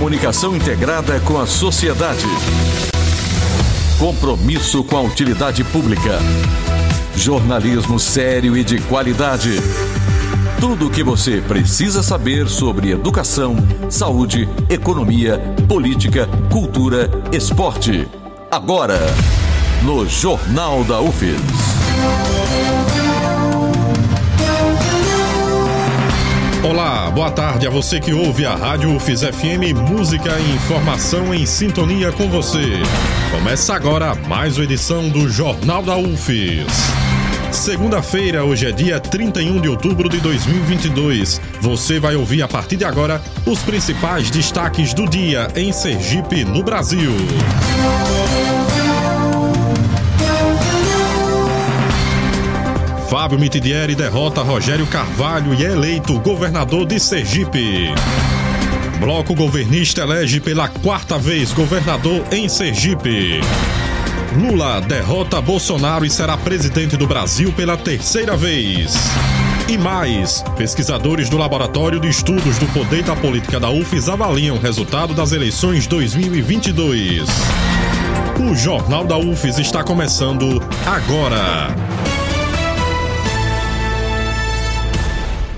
Comunicação integrada com a sociedade. Compromisso com a utilidade pública. Jornalismo sério e de qualidade. Tudo o que você precisa saber sobre educação, saúde, economia, política, cultura, esporte. Agora, no Jornal da UFES. Olá, boa tarde a você que ouve a Rádio UFES FM Música e Informação em sintonia com você. Começa agora mais uma edição do Jornal da UFES. Segunda-feira, hoje é dia 31 de outubro de 2022. Você vai ouvir a partir de agora os principais destaques do dia em Sergipe, no Brasil. Fábio Mitidieri derrota Rogério Carvalho e é eleito governador de Sergipe. Bloco governista elege pela quarta vez governador em Sergipe. Lula derrota Bolsonaro e será presidente do Brasil pela terceira vez. E mais, pesquisadores do Laboratório de Estudos do Poder da Política da UFES avaliam o resultado das eleições 2022. O Jornal da UFES está começando agora.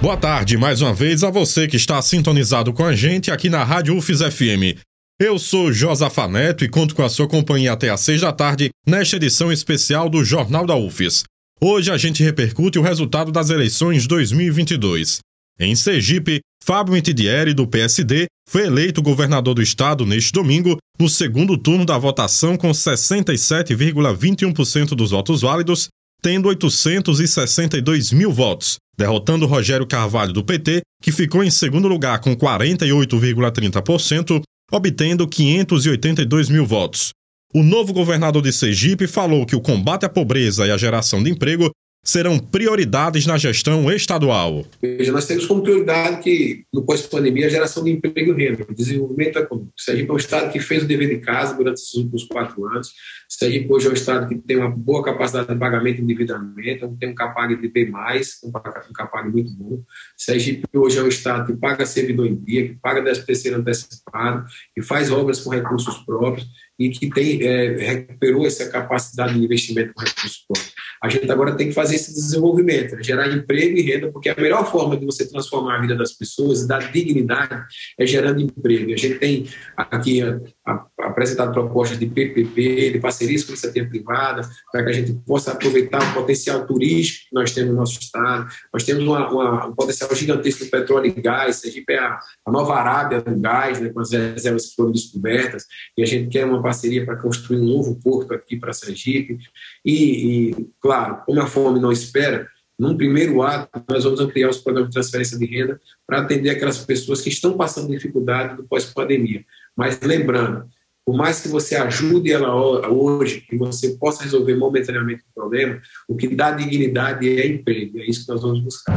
Boa tarde mais uma vez a você que está sintonizado com a gente aqui na Rádio UFES FM. Eu sou Josafa Neto e conto com a sua companhia até às seis da tarde nesta edição especial do Jornal da UFES. Hoje a gente repercute o resultado das eleições 2022. Em Sergipe, Fábio Mitidieri, do PSD, foi eleito governador do estado neste domingo, no segundo turno da votação com 67,21% dos votos válidos, tendo 862 mil votos, derrotando Rogério Carvalho do PT, que ficou em segundo lugar com 48,30%, obtendo 582 mil votos. O novo governador de Sergipe falou que o combate à pobreza e a geração de emprego serão prioridades na gestão estadual. Veja, nós temos como prioridade que, no pós-pandemia, a geração de emprego e renda, desenvolvimento econômico. Sergipe é um estado que fez o dever de casa durante esses últimos quatro anos. Sergipe hoje é um estado que tem uma boa capacidade de pagamento e endividamento, tem um capag de B+, um capag muito bom. Sergipe hoje é um estado que paga servidor em dia, que paga 10 terceiro antecipado, que faz obras com recursos próprios e que tem, é, recuperou essa capacidade de investimento com recursos próprios. A gente agora tem que fazer esse desenvolvimento, né? gerar emprego e renda, porque a melhor forma de você transformar a vida das pessoas e dar dignidade é gerando emprego. A gente tem aqui apresentado propostas de PPP, de parcerias com a iniciativa privada, para que a gente possa aproveitar o potencial turístico que nós temos no nosso estado. Nós temos uma, uma, um potencial gigantesco de petróleo e gás, Sergipe é a, a nova Arábia do gás, né, com as reservas que foram descobertas, e a gente quer uma parceria para construir um novo porto aqui para Sergipe. E, e, claro, como a fome não espera, num primeiro ato, nós vamos ampliar os programas de transferência de renda para atender aquelas pessoas que estão passando dificuldade do pós-pandemia. Mas lembrando, por mais que você ajude ela hoje, que você possa resolver momentaneamente o problema, o que dá dignidade é emprego. É isso que nós vamos buscar.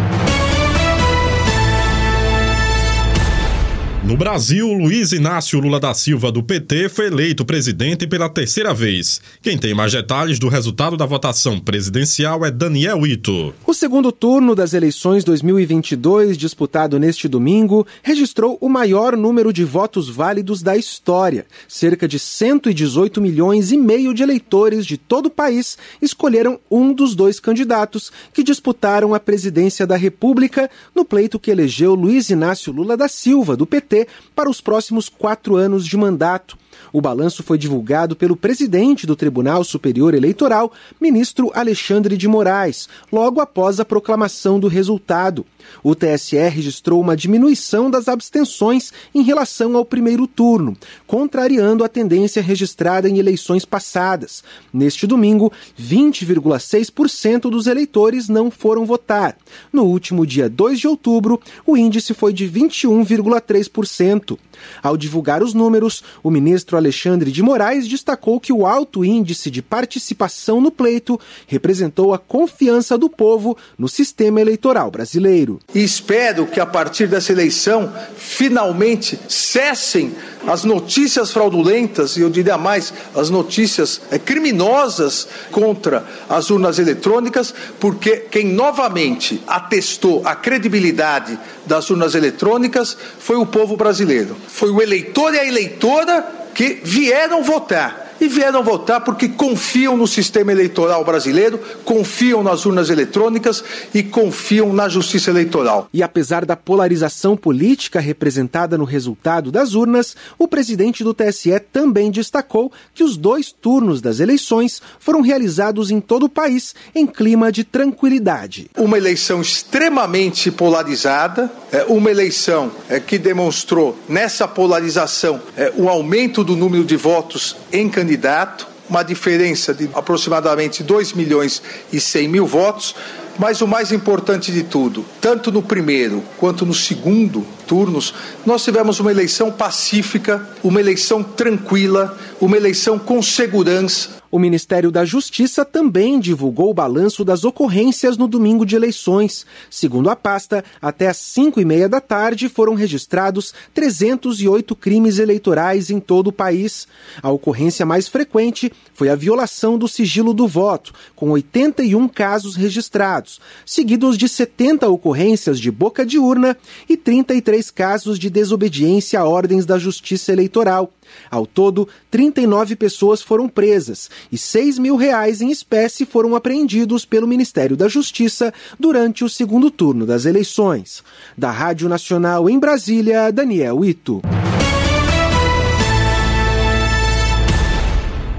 No Brasil, Luiz Inácio Lula da Silva, do PT, foi eleito presidente pela terceira vez. Quem tem mais detalhes do resultado da votação presidencial é Daniel Ito. O segundo turno das eleições 2022, disputado neste domingo, registrou o maior número de votos válidos da história. Cerca de 118 milhões e meio de eleitores de todo o país escolheram um dos dois candidatos que disputaram a presidência da República no pleito que elegeu Luiz Inácio Lula da Silva, do PT para os próximos quatro anos de mandato. O balanço foi divulgado pelo presidente do Tribunal Superior Eleitoral, ministro Alexandre de Moraes, logo após a proclamação do resultado. O TSE registrou uma diminuição das abstenções em relação ao primeiro turno, contrariando a tendência registrada em eleições passadas. Neste domingo, 20,6% dos eleitores não foram votar. No último dia 2 de outubro, o índice foi de 21,3%. Ao divulgar os números, o ministro Alexandre de Moraes destacou que o alto índice de participação no pleito representou a confiança do povo no sistema eleitoral brasileiro. E espero que a partir dessa eleição, finalmente cessem as notícias fraudulentas, e eu diria mais, as notícias é, criminosas contra as urnas eletrônicas, porque quem novamente atestou a credibilidade das urnas eletrônicas foi o povo brasileiro. Foi o eleitor e a eleitora que vieram votar e vieram votar porque confiam no sistema eleitoral brasileiro, confiam nas urnas eletrônicas e confiam na justiça eleitoral. E apesar da polarização política representada no resultado das urnas, o presidente do TSE também destacou que os dois turnos das eleições foram realizados em todo o país em clima de tranquilidade. Uma eleição extremamente polarizada, é, uma eleição é, que demonstrou nessa polarização é, o aumento do número de votos em candidatos candidato, uma diferença de aproximadamente 2 milhões e 100 mil votos, mas o mais importante de tudo, tanto no primeiro quanto no segundo turnos, nós tivemos uma eleição pacífica, uma eleição tranquila, uma eleição com segurança. O Ministério da Justiça também divulgou o balanço das ocorrências no domingo de eleições. Segundo a pasta, até às 5 e meia da tarde foram registrados 308 crimes eleitorais em todo o país. A ocorrência mais frequente foi a violação do sigilo do voto, com 81 casos registrados, seguidos de 70 ocorrências de boca de urna e 33 casos de desobediência a ordens da Justiça Eleitoral. Ao todo, 39 pessoas foram presas e 6 mil reais em espécie foram apreendidos pelo Ministério da Justiça durante o segundo turno das eleições. Da Rádio Nacional em Brasília, Daniel Ito.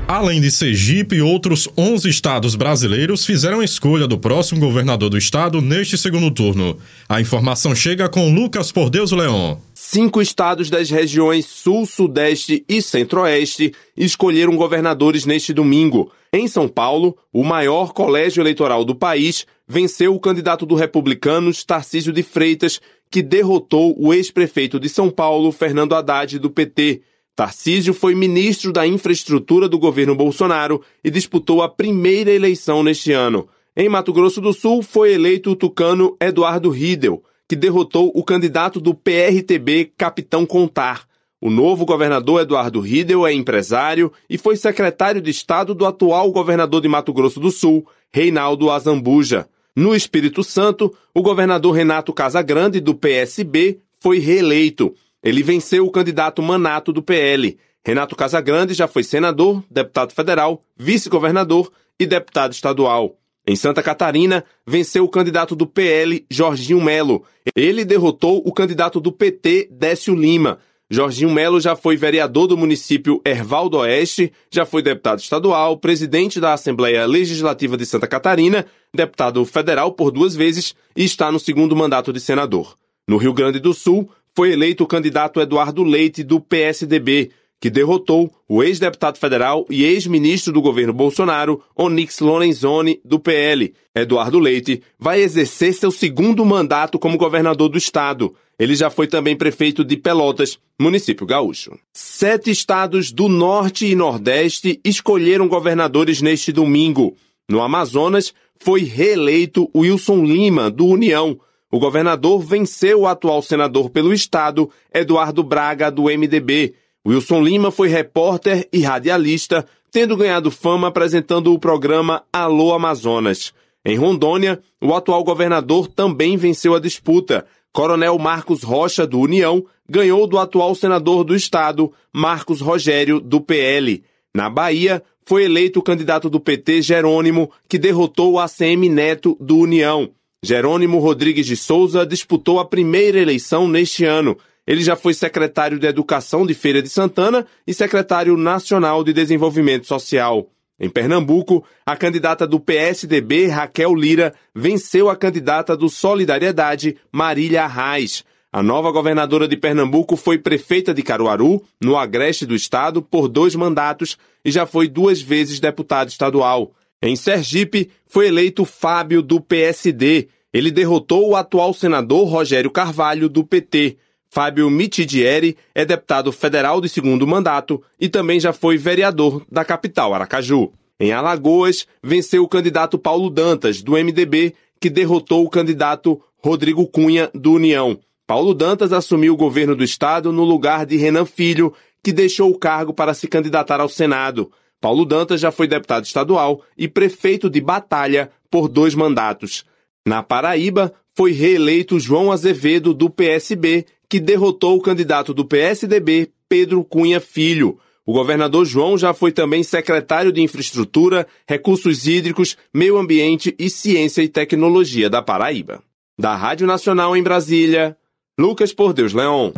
Além de Sergipe, outros 11 estados brasileiros fizeram a escolha do próximo governador do estado neste segundo turno. A informação chega com Lucas Por Deus Leão. Cinco estados das regiões Sul, Sudeste e Centro-Oeste escolheram governadores neste domingo. Em São Paulo, o maior colégio eleitoral do país venceu o candidato do Republicanos, Tarcísio de Freitas, que derrotou o ex-prefeito de São Paulo, Fernando Haddad, do PT. Tarcísio foi ministro da Infraestrutura do governo Bolsonaro e disputou a primeira eleição neste ano. Em Mato Grosso do Sul, foi eleito o tucano Eduardo Riedel, que derrotou o candidato do PRTB, Capitão Contar. O novo governador Eduardo Riedel é empresário e foi secretário de Estado do atual governador de Mato Grosso do Sul, Reinaldo Azambuja. No Espírito Santo, o governador Renato Casagrande, do PSB, foi reeleito. Ele venceu o candidato Manato do PL. Renato Casagrande já foi senador, deputado federal, vice-governador e deputado estadual. Em Santa Catarina, venceu o candidato do PL, Jorginho Melo. Ele derrotou o candidato do PT, Décio Lima. Jorginho Melo já foi vereador do município Erval do Oeste, já foi deputado estadual, presidente da Assembleia Legislativa de Santa Catarina, deputado federal por duas vezes e está no segundo mandato de senador. No Rio Grande do Sul, foi eleito o candidato Eduardo Leite, do PSDB, que derrotou o ex-deputado federal e ex-ministro do governo Bolsonaro, Onyx Lorenzoni, do PL. Eduardo Leite vai exercer seu segundo mandato como governador do estado. Ele já foi também prefeito de Pelotas, município gaúcho. Sete estados do norte e nordeste escolheram governadores neste domingo. No Amazonas, foi reeleito Wilson Lima, do União, o governador venceu o atual senador pelo estado, Eduardo Braga, do MDB. Wilson Lima foi repórter e radialista, tendo ganhado fama apresentando o programa Alô Amazonas. Em Rondônia, o atual governador também venceu a disputa. Coronel Marcos Rocha, do União, ganhou do atual senador do estado, Marcos Rogério, do PL. Na Bahia, foi eleito o candidato do PT, Jerônimo, que derrotou o ACM Neto, do União. Jerônimo Rodrigues de Souza disputou a primeira eleição neste ano. Ele já foi secretário de Educação de Feira de Santana e secretário nacional de Desenvolvimento Social. Em Pernambuco, a candidata do PSDB, Raquel Lira, venceu a candidata do Solidariedade, Marília Arraes. A nova governadora de Pernambuco foi prefeita de Caruaru, no agreste do estado, por dois mandatos e já foi duas vezes deputada estadual. Em Sergipe, foi eleito Fábio do PSD, ele derrotou o atual senador Rogério Carvalho, do PT. Fábio Mitidieri é deputado federal de segundo mandato e também já foi vereador da capital Aracaju. Em Alagoas, venceu o candidato Paulo Dantas, do MDB, que derrotou o candidato Rodrigo Cunha, do União. Paulo Dantas assumiu o governo do estado no lugar de Renan Filho, que deixou o cargo para se candidatar ao Senado. Paulo Dantas já foi deputado estadual e prefeito de Batalha por dois mandatos. Na Paraíba, foi reeleito João Azevedo, do PSB, que derrotou o candidato do PSDB, Pedro Cunha Filho. O governador João já foi também secretário de Infraestrutura, Recursos Hídricos, Meio Ambiente e Ciência e Tecnologia da Paraíba. Da Rádio Nacional em Brasília, Lucas Por Deus Leão.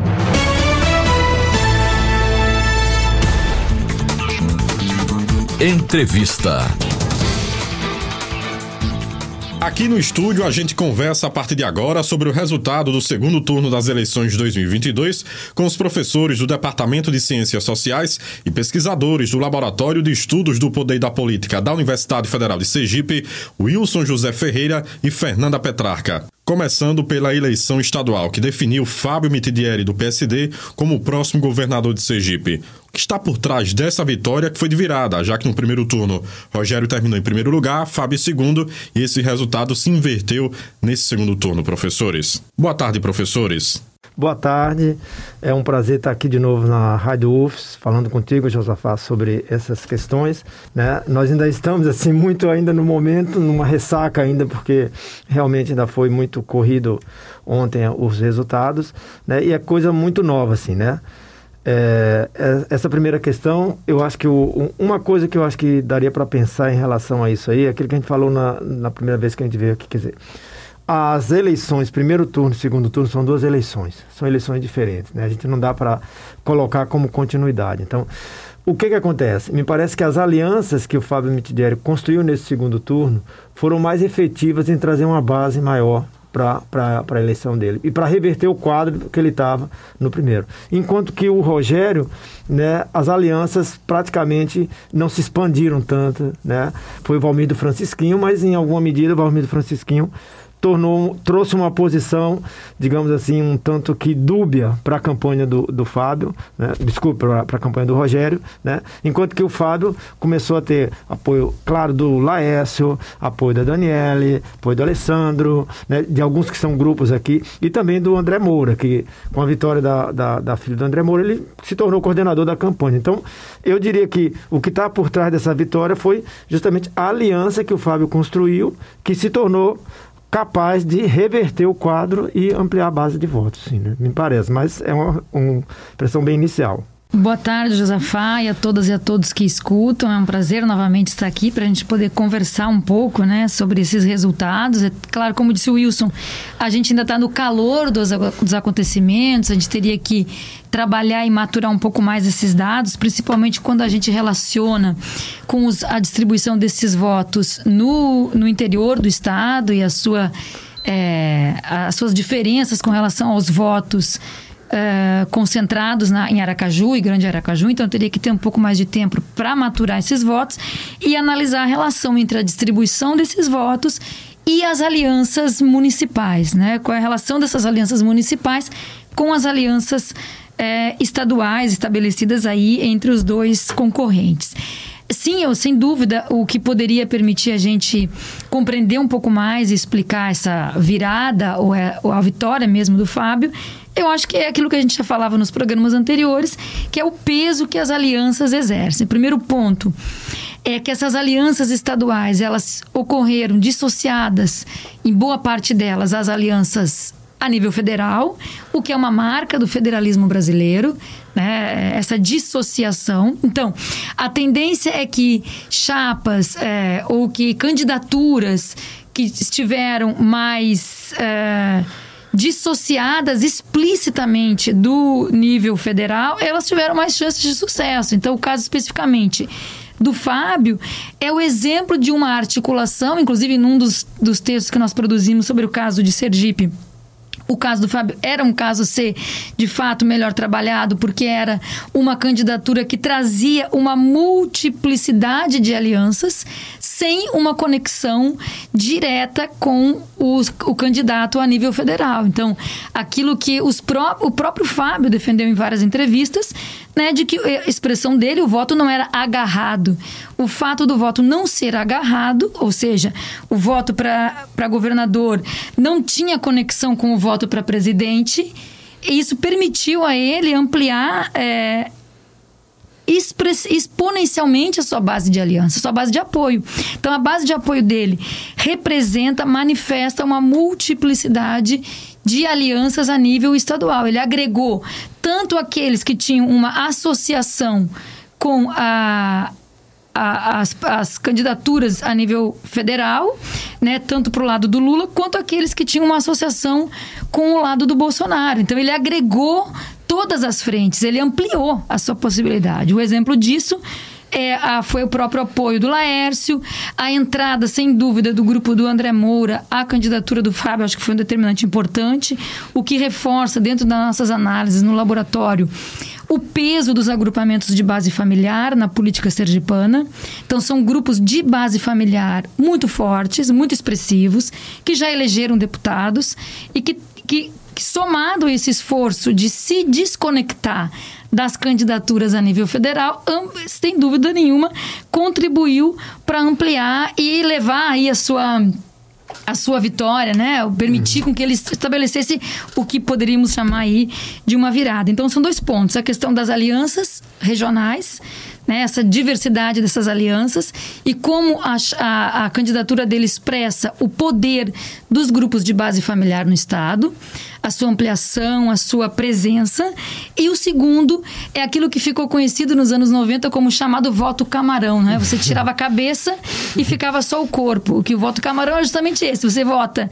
Entrevista. Aqui no estúdio a gente conversa a partir de agora sobre o resultado do segundo turno das eleições de 2022 com os professores do Departamento de Ciências Sociais e pesquisadores do Laboratório de Estudos do Poder e da Política da Universidade Federal de Sergipe, Wilson José Ferreira e Fernanda Petrarca. Começando pela eleição estadual, que definiu Fábio Mitidieri, do PSD, como o próximo governador de Sergipe. Que está por trás dessa vitória, que foi de virada, já que no primeiro turno Rogério terminou em primeiro lugar, Fábio em segundo, e esse resultado se inverteu nesse segundo turno, professores. Boa tarde, professores. Boa tarde, é um prazer estar aqui de novo na Rádio UFS, falando contigo, Josafá, sobre essas questões. Né? Nós ainda estamos assim muito ainda no momento, numa ressaca ainda, porque realmente ainda foi muito corrido ontem os resultados, né? e é coisa muito nova, assim, né? É, é essa primeira questão, eu acho que o, uma coisa que eu acho que daria para pensar em relação a isso aí, é aquilo que a gente falou na, na primeira vez que a gente veio aqui, quer dizer, as eleições, primeiro turno e segundo turno, são duas eleições. São eleições diferentes. Né? A gente não dá para colocar como continuidade. Então, o que, que acontece? Me parece que as alianças que o Fábio Mitidieri construiu nesse segundo turno foram mais efetivas em trazer uma base maior para a eleição dele e para reverter o quadro que ele estava no primeiro. Enquanto que o Rogério, né, as alianças praticamente não se expandiram tanto. Né? Foi o Valmir do Francisquinho, mas em alguma medida o Valmir do Francisquinho tornou, trouxe uma posição, digamos assim, um tanto que dúbia para a campanha do, do Fábio, né? desculpa, para a campanha do Rogério, né? enquanto que o Fábio começou a ter apoio, claro, do Laércio, apoio da Daniele, apoio do Alessandro, né? de alguns que são grupos aqui, e também do André Moura, que com a vitória da, da, da filha do André Moura, ele se tornou coordenador da campanha. Então, eu diria que o que está por trás dessa vitória foi justamente a aliança que o Fábio construiu, que se tornou capaz de reverter o quadro e ampliar a base de votos, sim, né? me parece. Mas é uma, uma impressão bem inicial. Boa tarde, Josafá, e a todas e a todos que escutam. É um prazer novamente estar aqui para a gente poder conversar um pouco né, sobre esses resultados. É claro, como disse o Wilson, a gente ainda está no calor dos, dos acontecimentos, a gente teria que trabalhar e maturar um pouco mais esses dados, principalmente quando a gente relaciona com os, a distribuição desses votos no, no interior do Estado e a sua, é, as suas diferenças com relação aos votos uh, concentrados na, em Aracaju e Grande Aracaju, então teria que ter um pouco mais de tempo para maturar esses votos e analisar a relação entre a distribuição desses votos e as alianças municipais, né? Qual é a relação dessas alianças municipais com as alianças é, estaduais estabelecidas aí entre os dois concorrentes. Sim, eu sem dúvida o que poderia permitir a gente compreender um pouco mais e explicar essa virada ou, é, ou a vitória mesmo do Fábio eu acho que é aquilo que a gente já falava nos programas anteriores, que é o peso que as alianças exercem. Primeiro ponto é que essas alianças estaduais, elas ocorreram dissociadas, em boa parte delas, as alianças a nível federal, o que é uma marca do federalismo brasileiro, né? essa dissociação. Então, a tendência é que chapas é, ou que candidaturas que estiveram mais. É, dissociadas explicitamente do nível federal, elas tiveram mais chances de sucesso. Então, o caso especificamente do Fábio é o exemplo de uma articulação, inclusive num dos, dos textos que nós produzimos sobre o caso de Sergipe o caso do Fábio era um caso ser de fato melhor trabalhado, porque era uma candidatura que trazia uma multiplicidade de alianças sem uma conexão direta com os, o candidato a nível federal. Então, aquilo que os pró o próprio Fábio defendeu em várias entrevistas né, de que a expressão dele, o voto não era agarrado. O fato do voto não ser agarrado, ou seja, o voto para governador não tinha conexão com o voto para presidente, isso permitiu a ele ampliar é, exponencialmente a sua base de aliança, a sua base de apoio. Então, a base de apoio dele representa, manifesta uma multiplicidade de alianças a nível estadual. Ele agregou tanto aqueles que tinham uma associação com a, as, as, candidaturas a nível federal, né, tanto para o lado do Lula, quanto aqueles que tinham uma associação com o lado do Bolsonaro. Então, ele agregou todas as frentes, ele ampliou a sua possibilidade. O exemplo disso é, a, foi o próprio apoio do Laércio, a entrada, sem dúvida, do grupo do André Moura, a candidatura do Fábio, acho que foi um determinante importante, o que reforça, dentro das nossas análises no laboratório, o peso dos agrupamentos de base familiar na política sergipana. Então, são grupos de base familiar muito fortes, muito expressivos, que já elegeram deputados e que, que, que somado esse esforço de se desconectar das candidaturas a nível federal, sem dúvida nenhuma, contribuiu para ampliar e levar aí a sua a sua vitória, né? Permitir com que ele estabelecesse o que poderíamos chamar aí de uma virada. Então são dois pontos: a questão das alianças regionais, né? essa diversidade dessas alianças e como a, a, a candidatura dele expressa o poder dos grupos de base familiar no estado a sua ampliação, a sua presença. E o segundo é aquilo que ficou conhecido nos anos 90 como chamado voto camarão, né? Você tirava a cabeça e ficava só o corpo. Que o voto camarão é justamente esse. Você vota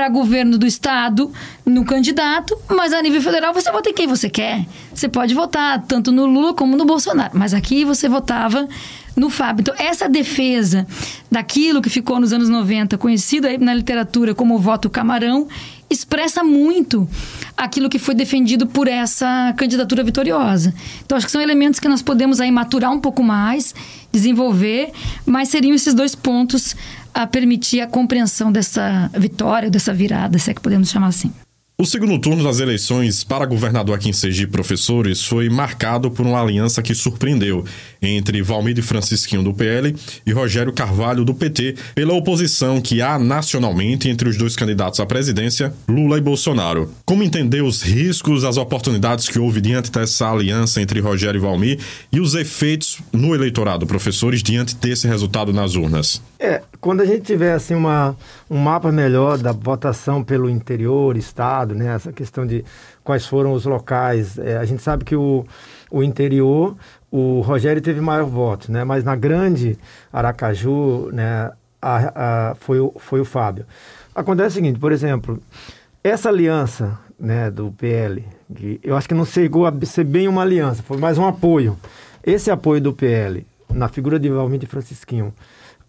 para governo do estado no candidato, mas a nível federal você vota em quem você quer. Você pode votar tanto no Lula como no Bolsonaro, mas aqui você votava no Fábio. Então, essa defesa daquilo que ficou nos anos 90, conhecido aí na literatura como voto camarão, expressa muito aquilo que foi defendido por essa candidatura vitoriosa. Então, acho que são elementos que nós podemos aí maturar um pouco mais, desenvolver, mas seriam esses dois pontos a permitir a compreensão dessa vitória, dessa virada, se é que podemos chamar assim. O segundo turno das eleições para governador aqui em Sergipe Professores foi marcado por uma aliança que surpreendeu entre Valmir Francisquinho do PL e Rogério Carvalho do PT pela oposição que há nacionalmente entre os dois candidatos à presidência, Lula e Bolsonaro. Como entender os riscos, as oportunidades que houve diante dessa aliança entre Rogério e Valmir e os efeitos no eleitorado, professores, diante desse resultado nas urnas? É, quando a gente tiver assim uma, um mapa melhor da votação pelo interior, estado, né, essa questão de quais foram os locais, é, a gente sabe que o, o interior, o Rogério teve maior voto, né, mas na grande Aracaju, né, a, a, foi, o, foi o Fábio. Acontece o seguinte, por exemplo, essa aliança né, do PL, que eu acho que não chegou a ser bem uma aliança, foi mais um apoio. Esse apoio do PL na figura de Valmir de Francisquinho,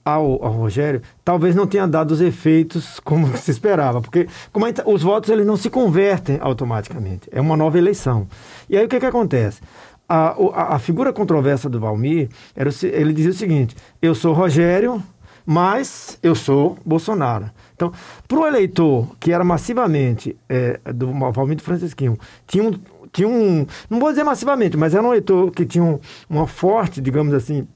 ao, ao, Rogério, talvez não tenha dado os efeitos como se esperava, porque como gente, os votos eles não se convertem automaticamente, é uma nova eleição. E aí o que, que acontece? A, a, a figura controversa do Valmir, era, ele dizia o seguinte: eu sou Rogério, mas eu sou Bolsonaro. Então, para o eleitor que era massivamente é, do Valmir Francisquinho, tinha um, tinha um, não vou dizer massivamente, mas era um eleitor que tinha um, uma forte, digamos assim,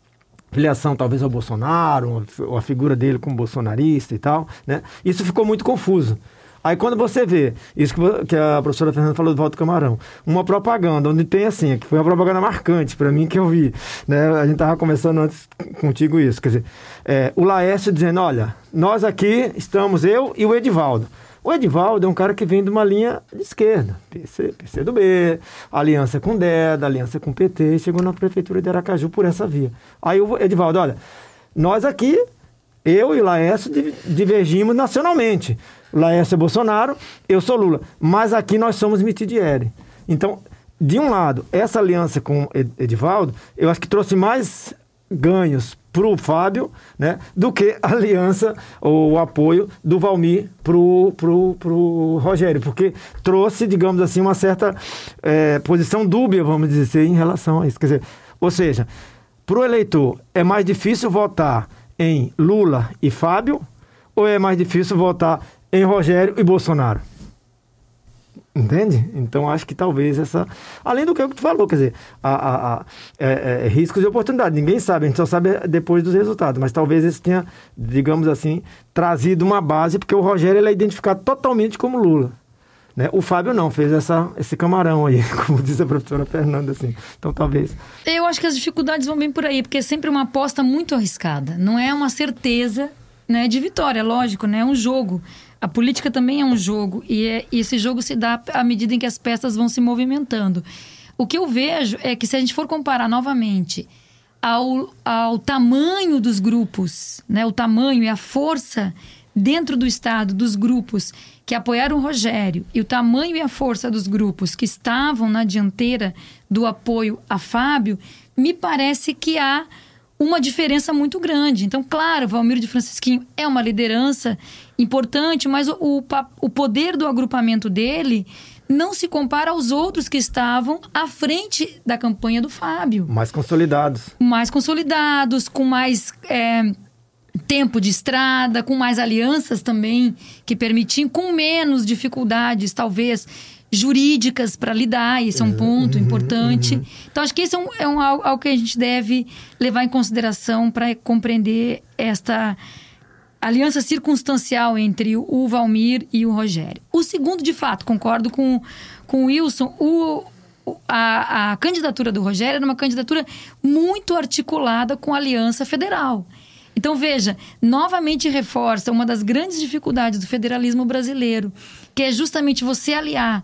filiação talvez ao Bolsonaro, ou a figura dele como bolsonarista e tal, né? Isso ficou muito confuso. Aí quando você vê, isso que a professora Fernanda falou do Walter Camarão, uma propaganda onde tem assim, que foi uma propaganda marcante para mim que eu vi, né? A gente estava conversando antes contigo isso, quer dizer, é, o Laércio dizendo, olha, nós aqui estamos, eu e o Edivaldo. O Edivaldo é um cara que vem de uma linha de esquerda, PC, PC do B, aliança com DEDA, aliança com PT, e chegou na prefeitura de Aracaju por essa via. Aí o Edivaldo, olha, nós aqui, eu e Laércio divergimos nacionalmente. Laércio é Bolsonaro, eu sou Lula, mas aqui nós somos Mitidieri. Então, de um lado, essa aliança com Edivaldo, eu acho que trouxe mais ganhos para o Fábio, né, do que a aliança ou o apoio do Valmir para o pro, pro Rogério, porque trouxe, digamos assim, uma certa é, posição dúbia, vamos dizer, em relação a isso. Quer dizer, ou seja, para o eleitor é mais difícil votar em Lula e Fábio ou é mais difícil votar em Rogério e Bolsonaro? Entende? Então acho que talvez essa. Além do que tu falou, quer dizer, a, a, a é, é, riscos e oportunidades. Ninguém sabe, a gente só sabe depois dos resultados. Mas talvez isso tenha, digamos assim, trazido uma base, porque o Rogério ele é identificado totalmente como Lula. Né? O Fábio não, fez essa, esse camarão aí, como diz a professora Fernanda, assim. Então, talvez... Eu acho que as dificuldades vão bem por aí, porque é sempre uma aposta muito arriscada. Não é uma certeza né, de vitória, lógico, né? É um jogo. A política também é um jogo. E, é, e esse jogo se dá à medida em que as peças vão se movimentando. O que eu vejo é que se a gente for comparar novamente ao, ao tamanho dos grupos, né? O tamanho e a força dentro do Estado dos grupos que apoiaram o Rogério e o tamanho e a força dos grupos que estavam na dianteira do apoio a Fábio, me parece que há uma diferença muito grande. Então, claro, Valmir de Francisquinho é uma liderança importante, mas o, o, poder do agrupamento dele não se compara aos outros que estavam à frente da campanha do Fábio. Mais consolidados. Mais consolidados, com mais é, tempo de estrada, com mais alianças também que permitiam, com menos dificuldades, talvez jurídicas para lidar, esse é um uhum, ponto uhum, importante. Uhum. Então, acho que esse é, um, é um, algo que a gente deve levar em consideração para compreender esta aliança circunstancial entre o Valmir e o Rogério. O segundo, de fato, concordo com, com o Wilson, o, a, a candidatura do Rogério era uma candidatura muito articulada com a Aliança Federal. Então, veja, novamente reforça uma das grandes dificuldades do federalismo brasileiro, que é justamente você aliar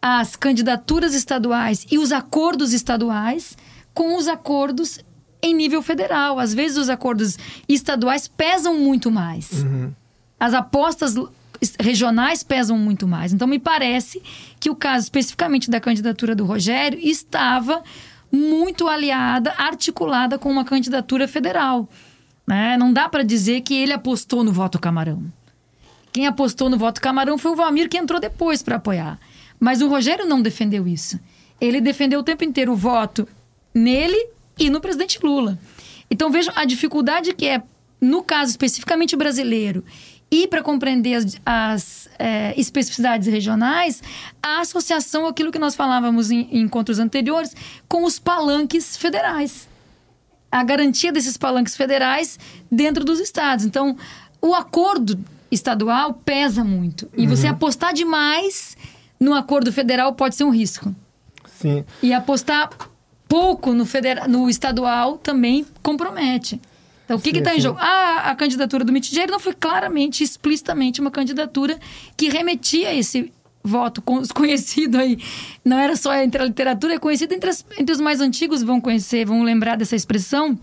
as candidaturas estaduais e os acordos estaduais com os acordos em nível federal. Às vezes, os acordos estaduais pesam muito mais. Uhum. As apostas regionais pesam muito mais. Então, me parece que o caso especificamente da candidatura do Rogério estava muito aliada, articulada com uma candidatura federal. Né? Não dá para dizer que ele apostou no voto Camarão. Quem apostou no voto Camarão foi o Valmir, que entrou depois para apoiar. Mas o Rogério não defendeu isso. Ele defendeu o tempo inteiro o voto nele e no presidente Lula. Então vejam a dificuldade que é, no caso especificamente brasileiro, e para compreender as, as é, especificidades regionais, a associação aquilo que nós falávamos em, em encontros anteriores com os palanques federais a garantia desses palanques federais dentro dos estados. Então, o acordo estadual pesa muito. E uhum. você apostar demais no acordo federal pode ser um risco. Sim. E apostar pouco no, federal, no estadual também compromete. Então, o que está em jogo? Ah, a candidatura do Mitidieri não foi claramente, explicitamente uma candidatura que remetia a esse voto conhecido aí. Não era só entre a literatura, é conhecido entre, as, entre os mais antigos, vão conhecer, vão lembrar dessa expressão.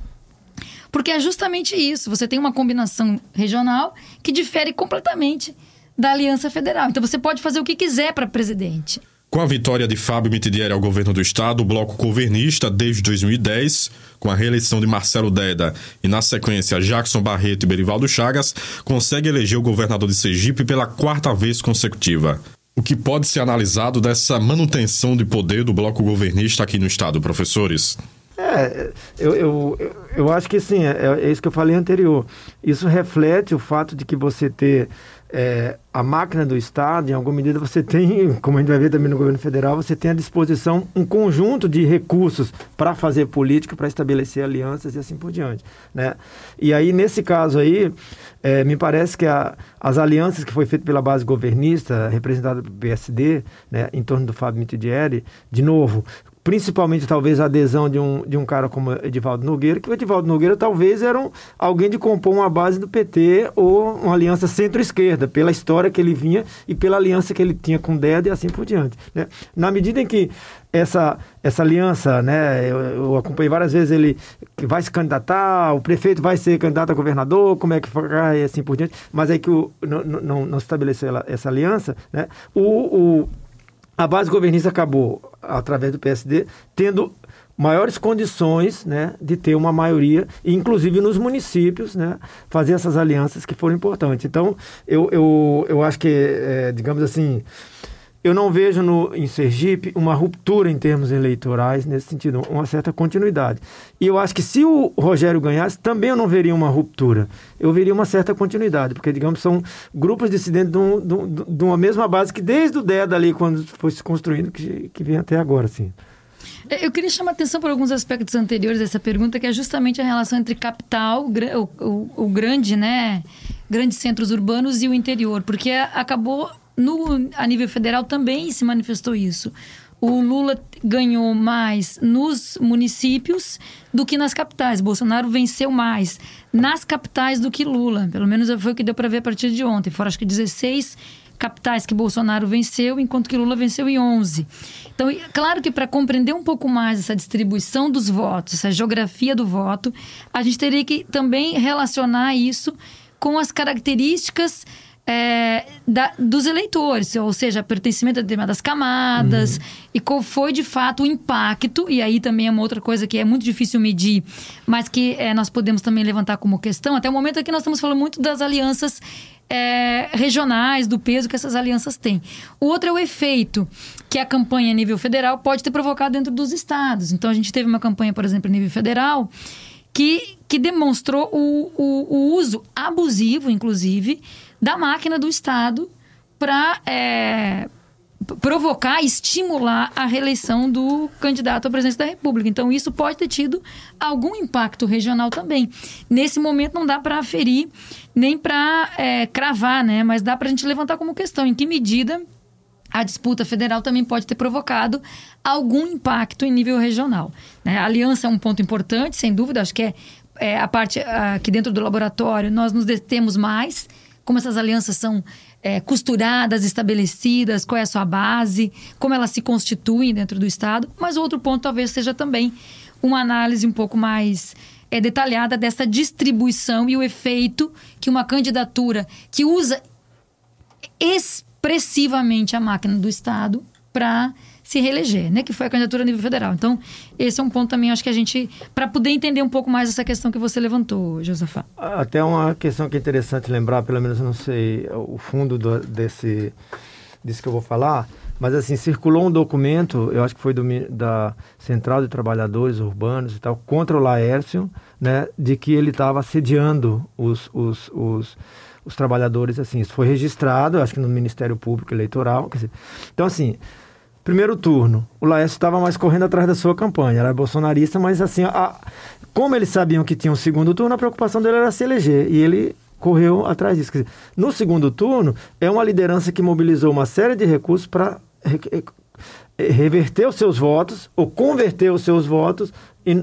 Porque é justamente isso. Você tem uma combinação regional que difere completamente da Aliança Federal. Então você pode fazer o que quiser para presidente. Com a vitória de Fábio Mitidieri ao governo do estado, o bloco governista, desde 2010, com a reeleição de Marcelo Deda e, na sequência, Jackson Barreto e Berivaldo Chagas, consegue eleger o governador de Sergipe pela quarta vez consecutiva o que pode ser analisado dessa manutenção de poder do bloco governista aqui no Estado, professores? É, eu, eu, eu acho que sim, é, é isso que eu falei anterior. Isso reflete o fato de que você ter é, a máquina do Estado, em alguma medida você tem, como a gente vai ver também no governo federal, você tem à disposição um conjunto de recursos para fazer política, para estabelecer alianças e assim por diante. Né? E aí, nesse caso aí, é, me parece que a, as alianças que foi feita pela base governista, representada pelo PSD, né, em torno do Fábio Mitidieri, de novo, principalmente talvez a adesão de um, de um cara como Edivaldo Nogueira, que o Edivaldo Nogueira talvez era um, alguém de compor uma base do PT ou uma aliança centro-esquerda, pela história que ele vinha e pela aliança que ele tinha com o Deda e assim por diante. Né? Na medida em que essa, essa aliança, né, eu, eu acompanhei várias vezes ele que vai se candidatar, o prefeito vai ser candidato a governador, como é que vai e assim por diante, mas aí que o, não, não, não estabeleceu essa aliança, né, o, o a base governista acabou, através do PSD, tendo maiores condições né, de ter uma maioria, inclusive nos municípios, né, fazer essas alianças que foram importantes. Então, eu, eu, eu acho que, é, digamos assim, eu não vejo no, em Sergipe uma ruptura em termos eleitorais nesse sentido, uma certa continuidade. E eu acho que se o Rogério ganhasse, também eu não veria uma ruptura. Eu veria uma certa continuidade, porque, digamos, são grupos dissidentes de, um, de, de uma mesma base que desde o DED ali, quando foi se construindo, que, que vem até agora, assim. Eu queria chamar atenção para alguns aspectos anteriores dessa pergunta, que é justamente a relação entre capital, o, o, o grande, né, grandes centros urbanos e o interior, porque acabou no, a nível federal também se manifestou isso. O Lula ganhou mais nos municípios do que nas capitais. Bolsonaro venceu mais nas capitais do que Lula. Pelo menos foi o que deu para ver a partir de ontem. Foram acho que 16 capitais que Bolsonaro venceu, enquanto que Lula venceu em 11. Então, claro que para compreender um pouco mais essa distribuição dos votos, essa geografia do voto, a gente teria que também relacionar isso com as características é, da, dos eleitores, ou seja, pertencimento a determinadas camadas uhum. e qual foi de fato o impacto, e aí também é uma outra coisa que é muito difícil medir, mas que é, nós podemos também levantar como questão. Até o momento aqui nós estamos falando muito das alianças é, regionais, do peso que essas alianças têm. O outro é o efeito que a campanha a nível federal pode ter provocado dentro dos estados. Então a gente teve uma campanha, por exemplo, a nível federal que, que demonstrou o, o, o uso abusivo, inclusive, da máquina do Estado para é, provocar, estimular a reeleição do candidato à presidência da República. Então, isso pode ter tido algum impacto regional também. Nesse momento, não dá para aferir nem para é, cravar, né? mas dá para a gente levantar como questão em que medida a disputa federal também pode ter provocado algum impacto em nível regional. Né? A aliança é um ponto importante, sem dúvida, acho que é, é a parte aqui dentro do laboratório, nós nos detemos mais como essas alianças são é, costuradas, estabelecidas, qual é a sua base, como elas se constituem dentro do Estado. Mas outro ponto talvez seja também uma análise um pouco mais é, detalhada dessa distribuição e o efeito que uma candidatura que usa expressivamente a máquina do Estado para se reeleger, né? Que foi a candidatura a nível federal. Então, esse é um ponto também, acho que a gente, para poder entender um pouco mais essa questão que você levantou, Josafá. Até uma questão que é interessante lembrar, pelo menos eu não sei o fundo do, desse, disso que eu vou falar, mas assim, circulou um documento, eu acho que foi do, da Central de Trabalhadores Urbanos e tal, contra o Laércio, né? De que ele estava assediando os, os, os os trabalhadores, assim, isso foi registrado, acho que no Ministério Público Eleitoral. Dizer, então, assim, primeiro turno, o Laércio estava mais correndo atrás da sua campanha, era bolsonarista, mas assim, a, como eles sabiam que tinha um segundo turno, a preocupação dele era se eleger, e ele correu atrás disso. Dizer, no segundo turno, é uma liderança que mobilizou uma série de recursos para reverter os seus votos ou converter os seus votos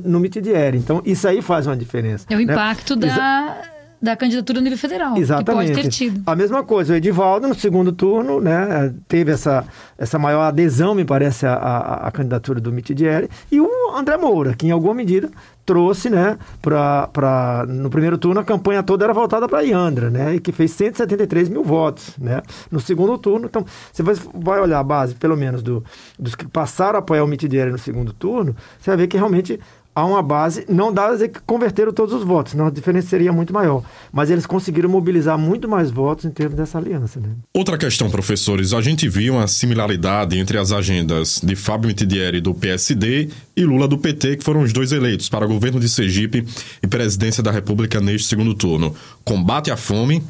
no Mitidieri. Então, isso aí faz uma diferença. É o né? impacto da... Da candidatura no nível federal. Exatamente. Que pode ter tido. A mesma coisa, o Edivaldo, no segundo turno, né, teve essa, essa maior adesão, me parece, à, à, candidatura do Mitidieri, e o André Moura, que em alguma medida trouxe, né, para no primeiro turno a campanha toda era voltada para Iandra, né, e que fez 173 mil votos, né, no segundo turno. Então, você vai, vai olhar a base, pelo menos, do, dos que passaram a apoiar o Mitidieri no segundo turno, você vai ver que realmente há uma base, não dá a dizer que converteram todos os votos, senão a diferença seria muito maior. Mas eles conseguiram mobilizar muito mais votos em termos dessa aliança. Né? Outra questão, professores, a gente viu uma similaridade entre as agendas de Fábio Mitidieri do PSD e Lula do PT, que foram os dois eleitos para governo de Sergipe e presidência da República neste segundo turno. Combate à fome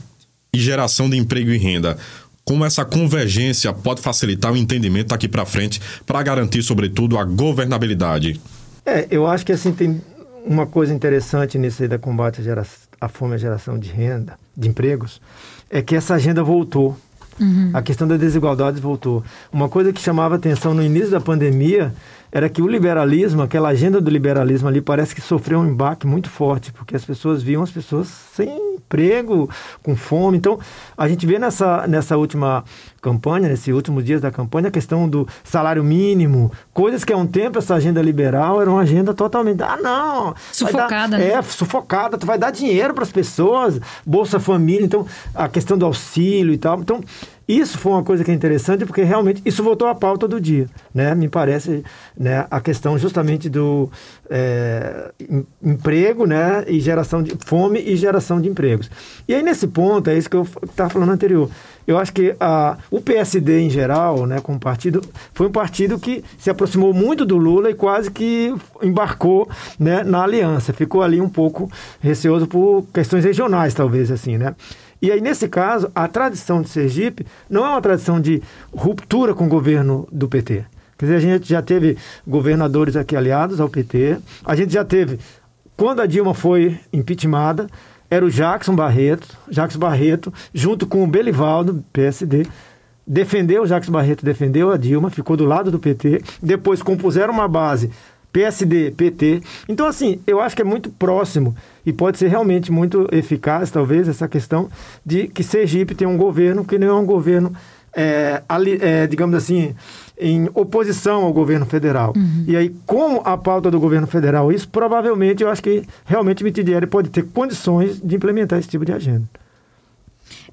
e geração de emprego e renda como essa convergência pode facilitar o entendimento daqui para frente para garantir, sobretudo, a governabilidade? É, eu acho que assim tem uma coisa interessante nisso aí da combate à, gera, à fome e à geração de renda, de empregos, é que essa agenda voltou. Uhum. A questão da desigualdade voltou. Uma coisa que chamava atenção no início da pandemia era que o liberalismo, aquela agenda do liberalismo ali, parece que sofreu um embaque muito forte, porque as pessoas viam as pessoas sem emprego, com fome. Então, a gente vê nessa, nessa última campanha, nesses últimos dias da campanha, a questão do salário mínimo, coisas que há um tempo essa agenda liberal era uma agenda totalmente. Ah, não! Sufocada, dar, né? É, sufocada, tu vai dar dinheiro para as pessoas, Bolsa Família, então, a questão do auxílio e tal. Então, isso foi uma coisa que é interessante, porque realmente isso voltou à pauta do dia, né? Me parece, né? A questão justamente do é, emprego, né? E geração de fome e geração de empregos. E aí nesse ponto é isso que eu estava falando anterior. Eu acho que a, o PSD em geral, né, como partido, foi um partido que se aproximou muito do Lula e quase que embarcou né, na aliança. Ficou ali um pouco receoso por questões regionais, talvez assim, né? E aí, nesse caso, a tradição de Sergipe não é uma tradição de ruptura com o governo do PT. Quer dizer, a gente já teve governadores aqui aliados ao PT, a gente já teve, quando a Dilma foi impeachmentada, era o Jackson Barreto, Jackson Barreto, junto com o Belivaldo, PSD, defendeu, Jacques Barreto defendeu a Dilma, ficou do lado do PT, depois compuseram uma base PSD, PT. Então, assim, eu acho que é muito próximo e pode ser realmente muito eficaz, talvez, essa questão de que Sergipe tem um governo que não é um governo, é, ali, é, digamos assim, em oposição ao governo federal. Uhum. E aí, com a pauta do governo federal, isso provavelmente eu acho que realmente Mitidieri pode ter condições de implementar esse tipo de agenda.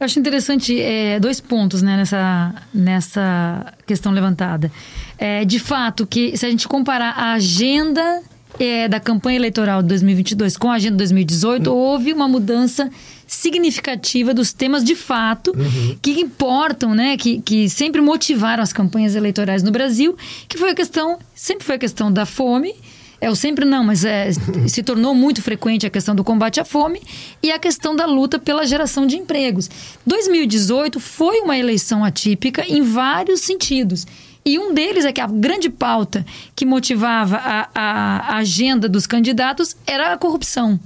Eu acho interessante é, dois pontos né, nessa, nessa questão levantada. É, de fato, que se a gente comparar a agenda é, da campanha eleitoral de 2022 com a agenda de 2018, uhum. houve uma mudança significativa dos temas de fato uhum. que importam, né? Que, que sempre motivaram as campanhas eleitorais no Brasil, que foi a questão, sempre foi a questão da fome é o sempre não, mas é, se tornou muito frequente a questão do combate à fome e a questão da luta pela geração de empregos. 2018 foi uma eleição atípica em vários sentidos. E um deles é que a grande pauta que motivava a, a, a agenda dos candidatos era a corrupção.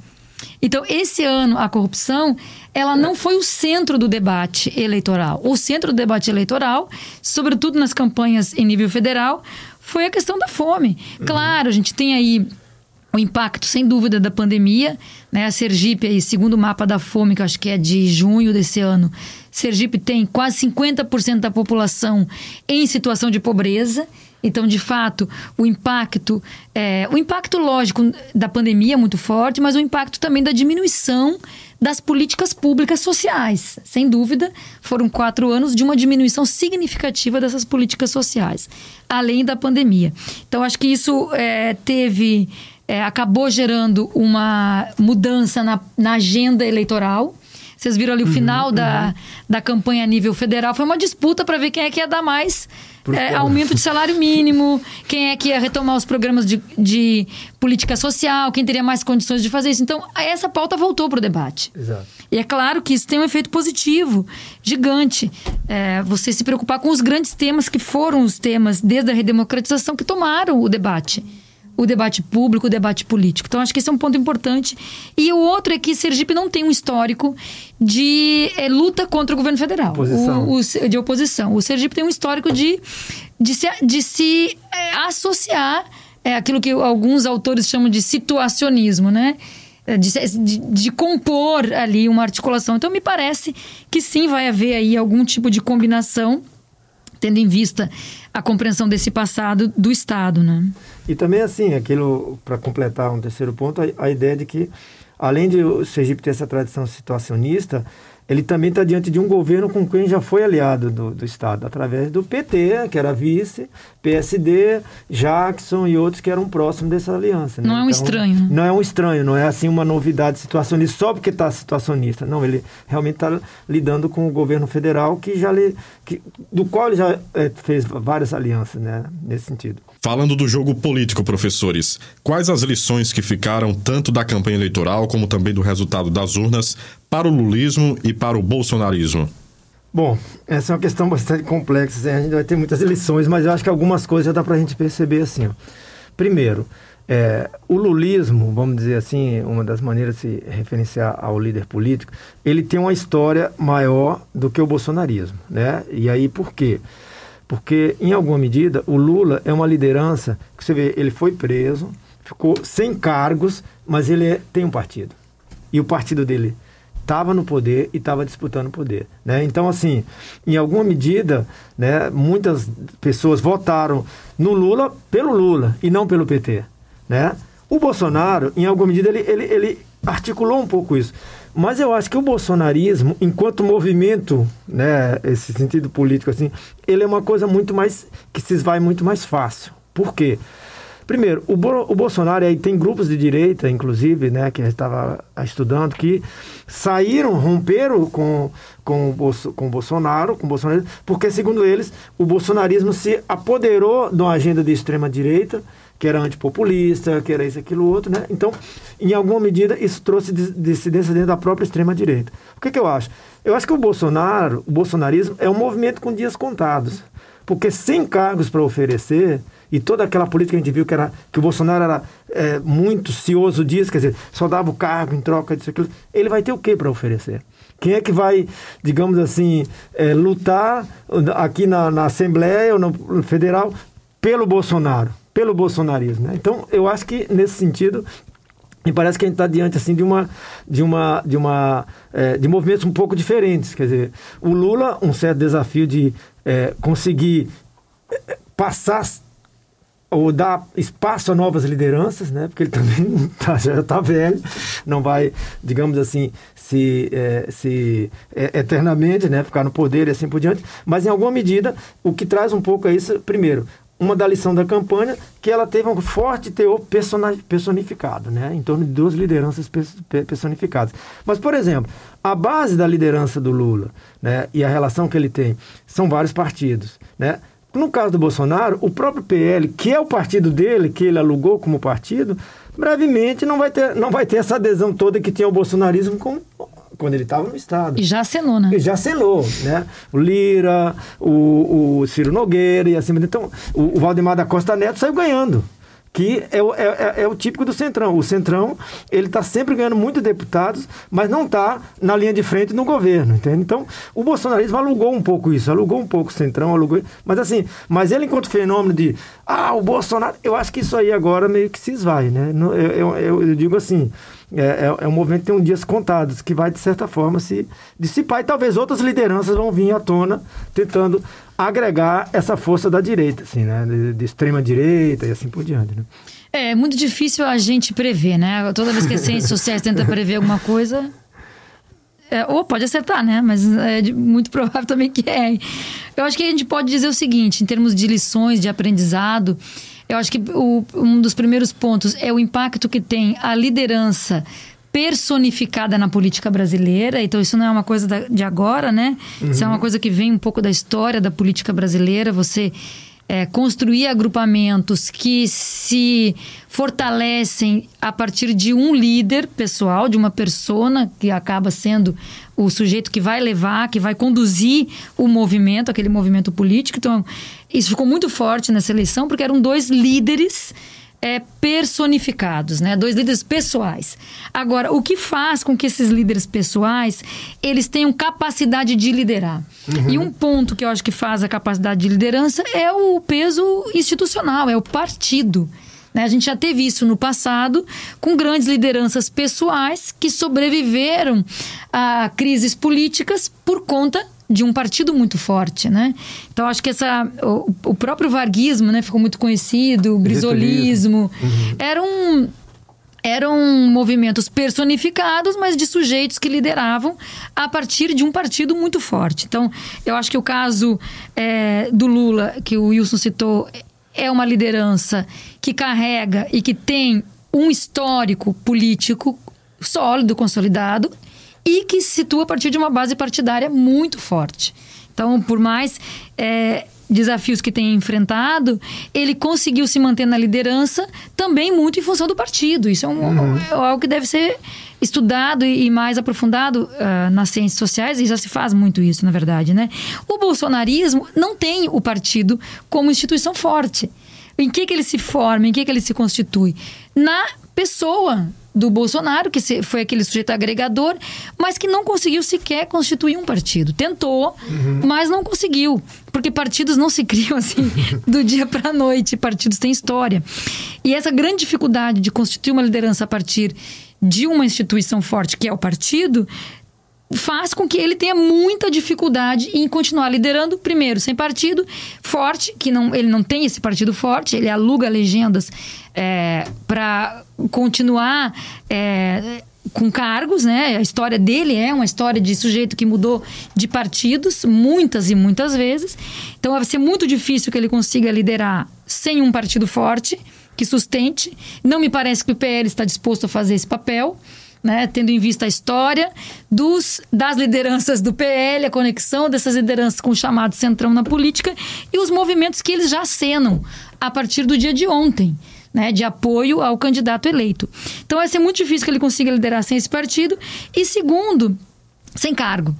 Então, esse ano, a corrupção, ela não foi o centro do debate eleitoral. O centro do debate eleitoral, sobretudo nas campanhas em nível federal, foi a questão da fome. Uhum. Claro, a gente tem aí o impacto, sem dúvida, da pandemia. Né? A Sergipe, aí, segundo o mapa da fome, que acho que é de junho desse ano, Sergipe tem quase 50% da população em situação de pobreza. Então, de fato, o impacto, é, o impacto lógico da pandemia é muito forte, mas o impacto também da diminuição das políticas públicas sociais. Sem dúvida, foram quatro anos de uma diminuição significativa dessas políticas sociais, além da pandemia. Então, acho que isso é, teve. É, acabou gerando uma mudança na, na agenda eleitoral. Vocês viram ali o uhum, final uhum. da, da campanha a nível federal. Foi uma disputa para ver quem é que ia dar mais é, aumento de salário mínimo, quem é que ia retomar os programas de, de política social, quem teria mais condições de fazer isso. Então, essa pauta voltou para o debate. Exato. E é claro que isso tem um efeito positivo, gigante. É, você se preocupar com os grandes temas que foram os temas desde a redemocratização que tomaram o debate o debate público, o debate político. Então, acho que esse é um ponto importante. E o outro é que Sergipe não tem um histórico de é, luta contra o governo federal. Oposição. O, o, de oposição. O Sergipe tem um histórico de, de se, de se é, associar é, aquilo que alguns autores chamam de situacionismo, né? De, de, de, compor ali uma articulação. Então, me parece que sim vai haver aí algum tipo de combinação, tendo em vista a compreensão desse passado do Estado, né? E também, assim, aquilo, para completar um terceiro ponto, a, a, ideia de que, além de o Sergipe ter essa tradição situacionista, ele também está diante de um governo com quem já foi aliado do, do, Estado, através do PT, que era vice, PSD, Jackson e outros que eram próximos dessa aliança. Né? Não é um então, estranho. Né? Não é um estranho, não é assim uma novidade situacionista só porque está situacionista. Não, ele realmente está lidando com o governo federal que já lhe, que, do qual ele já é, fez várias alianças né, nesse sentido. Falando do jogo político, professores, quais as lições que ficaram tanto da campanha eleitoral como também do resultado das urnas para o lulismo e para o bolsonarismo? Bom, essa é uma questão bastante complexa. A gente vai ter muitas lições, mas eu acho que algumas coisas já dá para a gente perceber assim. Ó. Primeiro, é, o lulismo, vamos dizer assim, uma das maneiras de se referenciar ao líder político, ele tem uma história maior do que o bolsonarismo, né? E aí por quê? Porque, em alguma medida, o Lula é uma liderança que você vê, ele foi preso, ficou sem cargos, mas ele é, tem um partido. E o partido dele estava no poder e estava disputando o poder. Né? Então, assim, em alguma medida, né, muitas pessoas votaram no Lula pelo Lula e não pelo PT. Né? O Bolsonaro, em alguma medida, ele, ele, ele articulou um pouco isso. Mas eu acho que o bolsonarismo, enquanto movimento, né, esse sentido político assim, ele é uma coisa muito mais que se vai muito mais fácil. Por quê? Primeiro, o, Bo o Bolsonaro aí tem grupos de direita, inclusive, né, que estava estudando, que saíram, romperam com, com, o, com o Bolsonaro, com o Bolsonaro, porque, segundo eles, o bolsonarismo se apoderou de uma agenda de extrema direita que era antipopulista, que era isso, aquilo, outro, né? Então, em alguma medida, isso trouxe dissidência dentro da própria extrema-direita. O que, que eu acho? Eu acho que o Bolsonaro, o bolsonarismo, é um movimento com dias contados. Porque sem cargos para oferecer, e toda aquela política que a gente viu que, era, que o Bolsonaro era é, muito cioso disso, quer dizer, só dava o cargo em troca disso, aquilo, ele vai ter o que para oferecer? Quem é que vai, digamos assim, é, lutar aqui na, na Assembleia ou no Federal pelo Bolsonaro, pelo bolsonarismo? Né? Então, eu acho que nesse sentido me parece que a gente está diante assim de uma de uma de uma é, de movimentos um pouco diferentes quer dizer o Lula um certo desafio de é, conseguir é, passar ou dar espaço a novas lideranças, né? Porque ele também tá, já está velho, não vai, digamos assim, se, é, se é, eternamente, né? Ficar no poder e assim por diante. Mas em alguma medida, o que traz um pouco é isso. Primeiro, uma da lição da campanha, que ela teve um forte teor personificado, né? Em torno de duas lideranças personificadas. Mas, por exemplo, a base da liderança do Lula, né? E a relação que ele tem são vários partidos, né? No caso do Bolsonaro, o próprio PL, que é o partido dele, que ele alugou como partido, brevemente não vai ter, não vai ter essa adesão toda que tinha o bolsonarismo com, quando ele estava no Estado. E já acenou, né? E já acenou, né? O Lira, o, o Ciro Nogueira e assim. Então, o, o Valdemar da Costa Neto saiu ganhando que é, é, é, é, o típico do Centrão. O Centrão, ele está sempre ganhando muitos deputados, mas não está na linha de frente no governo, entende? Então, o bolsonarismo alugou um pouco isso, alugou um pouco o Centrão, alugou... Mas assim, mas ele enquanto fenômeno de, ah, o Bolsonaro... Eu acho que isso aí agora meio que se esvai, né? Eu, eu, eu, eu digo assim, é, é, é, um movimento que tem um dias contados, que vai, de certa forma, se dissipar. E talvez outras lideranças vão vir à tona, tentando agregar essa força da direita, assim, né? De, de extrema direita e assim por diante, né? É muito difícil a gente prever, né? Toda vez que as ciências sociais tenta prever alguma coisa, é, ou pode acertar, né? Mas é muito provável também que é. Eu acho que a gente pode dizer o seguinte, em termos de lições, de aprendizado, eu acho que o, um dos primeiros pontos é o impacto que tem a liderança personificada na política brasileira. Então, isso não é uma coisa de agora, né? Uhum. Isso é uma uhum. coisa que vem um pouco da história da política brasileira. Você é, construir agrupamentos que se fortalecem a partir de um líder pessoal, de uma persona que acaba sendo o sujeito que vai levar, que vai conduzir o movimento, aquele movimento político. Então, isso ficou muito forte nessa eleição, porque eram dois líderes é, personificados, né? Dois líderes pessoais. Agora, o que faz com que esses líderes pessoais eles tenham capacidade de liderar? Uhum. E um ponto que eu acho que faz a capacidade de liderança é o peso institucional, é o partido. Né? A gente já teve isso no passado com grandes lideranças pessoais que sobreviveram a crises políticas por conta de um partido muito forte, né? Então acho que essa o, o próprio varguismo, né, ficou muito conhecido, o brisolismo, uhum. eram eram movimentos personificados, mas de sujeitos que lideravam a partir de um partido muito forte. Então, eu acho que o caso é, do Lula, que o Wilson citou, é uma liderança que carrega e que tem um histórico político sólido, consolidado, e que se situa a partir de uma base partidária muito forte. Então, por mais é, desafios que tem enfrentado, ele conseguiu se manter na liderança também muito em função do partido. Isso é, um, uhum. é algo que deve ser estudado e, mais aprofundado uh, nas ciências sociais, e já se faz muito isso, na verdade, né? O bolsonarismo não tem o partido como instituição forte. Em que, que ele se forma, em que, que ele se constitui? Na pessoa do Bolsonaro, que foi aquele sujeito agregador, mas que não conseguiu sequer constituir um partido. Tentou, uhum. mas não conseguiu. Porque partidos não se criam assim do dia para a noite. Partidos têm história. E essa grande dificuldade de constituir uma liderança a partir de uma instituição forte, que é o partido, faz com que ele tenha muita dificuldade em continuar liderando, primeiro, sem partido forte, que não, ele não tem esse partido forte, ele aluga legendas é, para continuar é, com cargos, né? A história dele é uma história de sujeito que mudou de partidos muitas e muitas vezes. Então vai ser muito difícil que ele consiga liderar sem um partido forte que sustente. Não me parece que o PL está disposto a fazer esse papel né, tendo em vista a história dos, das lideranças do PL, a conexão dessas lideranças com o chamado centrão na política e os movimentos que eles já acenam a partir do dia de ontem. Né, de apoio ao candidato eleito. Então vai ser muito difícil que ele consiga liderar sem esse partido. E segundo, sem cargo.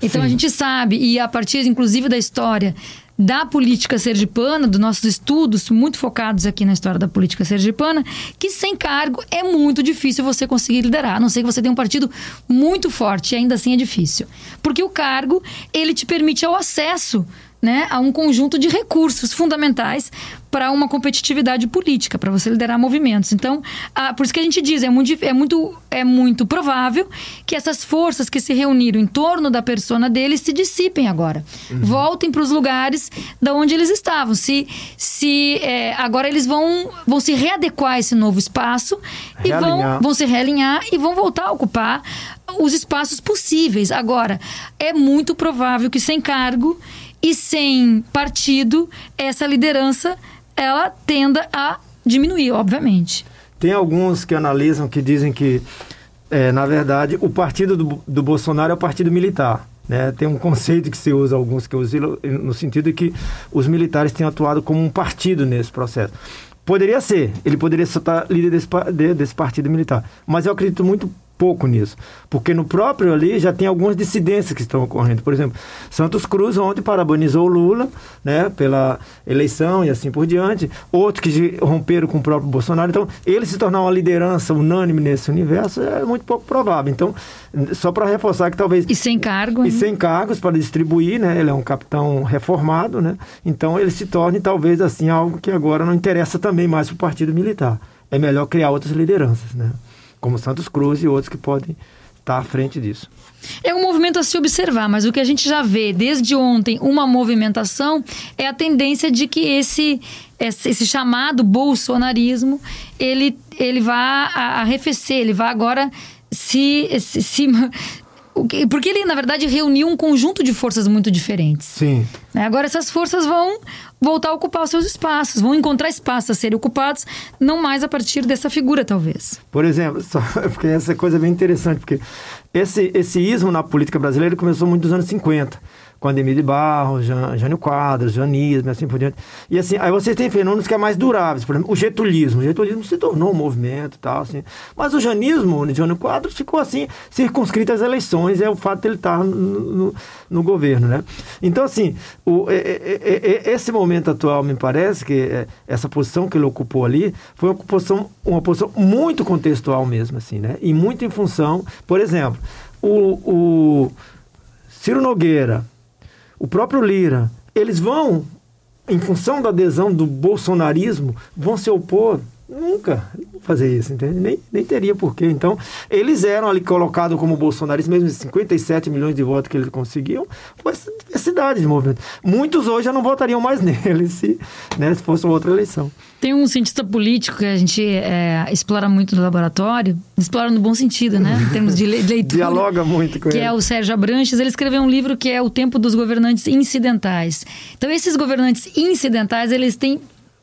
Então Sim. a gente sabe, e a partir inclusive da história da política sergipana, dos nossos estudos muito focados aqui na história da política sergipana, que sem cargo é muito difícil você conseguir liderar, a não ser que você tenha um partido muito forte, e ainda assim é difícil. Porque o cargo, ele te permite o acesso né, a um conjunto de recursos fundamentais para uma competitividade política, para você liderar movimentos. Então, a, por isso que a gente diz, é muito, é, muito, é muito provável que essas forças que se reuniram em torno da persona dele se dissipem agora. Uhum. Voltem para os lugares da onde eles estavam. Se, se é, agora eles vão, vão se readequar a esse novo espaço e vão, vão se realinhar e vão voltar a ocupar os espaços possíveis. Agora, é muito provável que sem cargo e sem partido, essa liderança ela tenda a diminuir, obviamente. Tem alguns que analisam que dizem que, é, na verdade, o partido do, do Bolsonaro é o partido militar. Né? Tem um conceito que se usa, alguns que usam, no sentido de que os militares têm atuado como um partido nesse processo. Poderia ser, ele poderia estar líder desse, desse partido militar. Mas eu acredito muito pouco nisso. Porque no próprio ali já tem algumas dissidências que estão ocorrendo. Por exemplo, Santos Cruz ontem parabenizou o Lula né, pela eleição e assim por diante. Outros que romperam com o próprio Bolsonaro. Então, ele se tornar uma liderança unânime nesse universo é muito pouco provável. Então, só para reforçar que talvez... E sem cargo. E sem cargos para distribuir, né? Ele é um capitão reformado, né? Então, ele se torne talvez assim algo que agora não interessa também mais para o partido militar. É melhor criar outras lideranças, né? Como Santos Cruz e outros que podem estar à frente disso. É um movimento a se observar, mas o que a gente já vê desde ontem, uma movimentação, é a tendência de que esse, esse, chamado bolsonarismo, ele, ele vá arrefecer, ele vá agora se, se, se porque ele, na verdade, reuniu um conjunto de forças muito diferentes. Sim. Né? Agora, essas forças vão voltar a ocupar os seus espaços, vão encontrar espaços a serem ocupados, não mais a partir dessa figura, talvez. Por exemplo, só, porque essa coisa é bem interessante, porque esse, esse ismo na política brasileira começou muito nos anos 50 com Ademir de Barros, Jânio Quadros, Janismo, assim por diante. E assim, aí vocês têm fenômenos que é mais duráveis, por exemplo, o getulismo. O getulismo se tornou um movimento e tal, assim. Mas o janismo, Jânio Quadros, ficou assim, circunscrito às eleições, é o fato de ele estar no, no, no governo, né? Então, assim, o, é, é, é, esse momento atual, me parece que essa posição que ele ocupou ali foi uma posição, uma posição muito contextual mesmo, assim, né? E muito em função, por exemplo, o, o Ciro Nogueira, o próprio Lira, eles vão, em função da adesão do bolsonarismo, vão se opor Nunca fazer isso, entende? Nem, nem teria porquê. Então, eles eram ali colocados como bolsonaristas, mesmo 57 milhões de votos que eles conseguiam, foi cidade de movimento. Muitos hoje já não votariam mais nele se, né, se fosse outra eleição. Tem um cientista político que a gente é, explora muito no laboratório, explora no bom sentido, né? Em termos de leitura. Dialoga muito com que ele. é o Sérgio Abranches. Ele escreveu um livro que é O Tempo dos Governantes Incidentais. Então, esses governantes incidentais, eles têm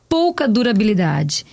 pouca durabilidade.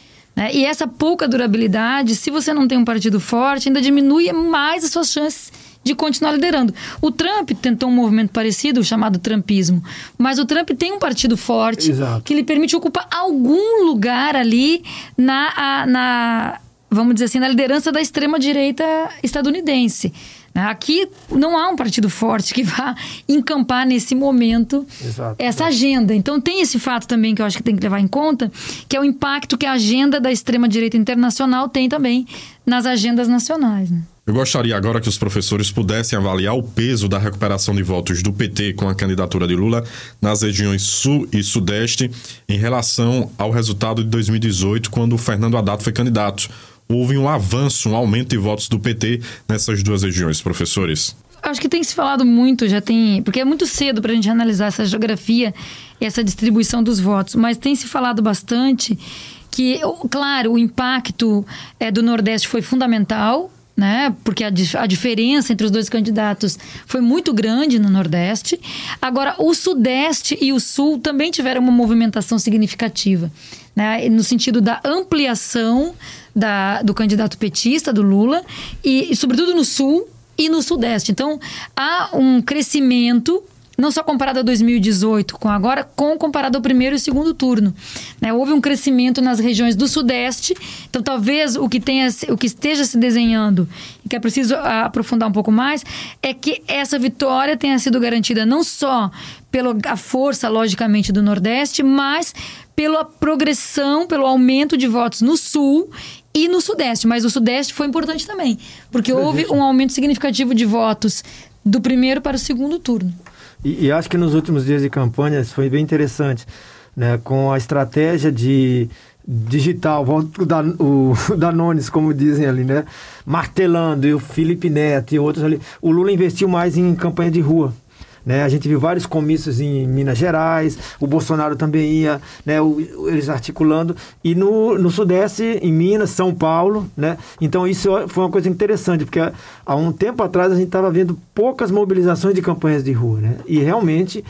Né? E essa pouca durabilidade, se você não tem um partido forte, ainda diminui mais as suas chances de continuar liderando. O Trump tentou um movimento parecido, chamado Trumpismo, mas o Trump tem um partido forte Exato. que lhe permite ocupar algum lugar ali na, na vamos dizer assim, na liderança da extrema-direita estadunidense. Né? Aqui não há um partido forte que vá encampar nesse momento Exato, essa agenda. Então tem esse fato também que eu acho que tem que levar em conta, que é o impacto que a agenda da extrema-direita internacional tem também nas agendas nacionais. Né? Eu gostaria agora que os professores pudessem avaliar o peso da recuperação de votos do PT com a candidatura de Lula nas regiões Sul e Sudeste em relação ao resultado de 2018, quando o Fernando Haddad foi candidato houve um avanço, um aumento de votos do PT nessas duas regiões, professores? Acho que tem se falado muito, já tem. Porque é muito cedo para a gente analisar essa geografia, essa distribuição dos votos, mas tem se falado bastante que, claro, o impacto é, do Nordeste foi fundamental, né? Porque a, a, diferença entre os dois candidatos foi muito grande no Nordeste. Agora, o Sudeste e o Sul também tiveram uma movimentação significativa, né? No sentido da ampliação da, do candidato petista, do Lula, e, e sobretudo no Sul e no Sudeste. Então, há um crescimento não só comparado a 2018 com agora, com comparado ao primeiro e segundo turno. Né? Houve um crescimento nas regiões do Sudeste, então talvez o que, tenha, o que esteja se desenhando, e que é preciso aprofundar um pouco mais, é que essa vitória tenha sido garantida não só pela força, logicamente, do Nordeste, mas pela progressão, pelo aumento de votos no Sul e no Sudeste. Mas o Sudeste foi importante também, porque houve um aumento significativo de votos do primeiro para o segundo turno. E, e acho que nos últimos dias de campanha foi bem interessante, né? com a estratégia de digital, volto da, o Danones, como dizem ali, né? Martelando, e o Felipe Neto e outros ali. O Lula investiu mais em campanha de rua. Né? A gente viu vários comícios em Minas Gerais, o Bolsonaro também ia, né, o, eles articulando, e no, no Sudeste, em Minas, São Paulo, né? Então isso foi uma coisa interessante, porque há um tempo atrás a gente estava vendo poucas mobilizações de campanhas de rua, né? E realmente,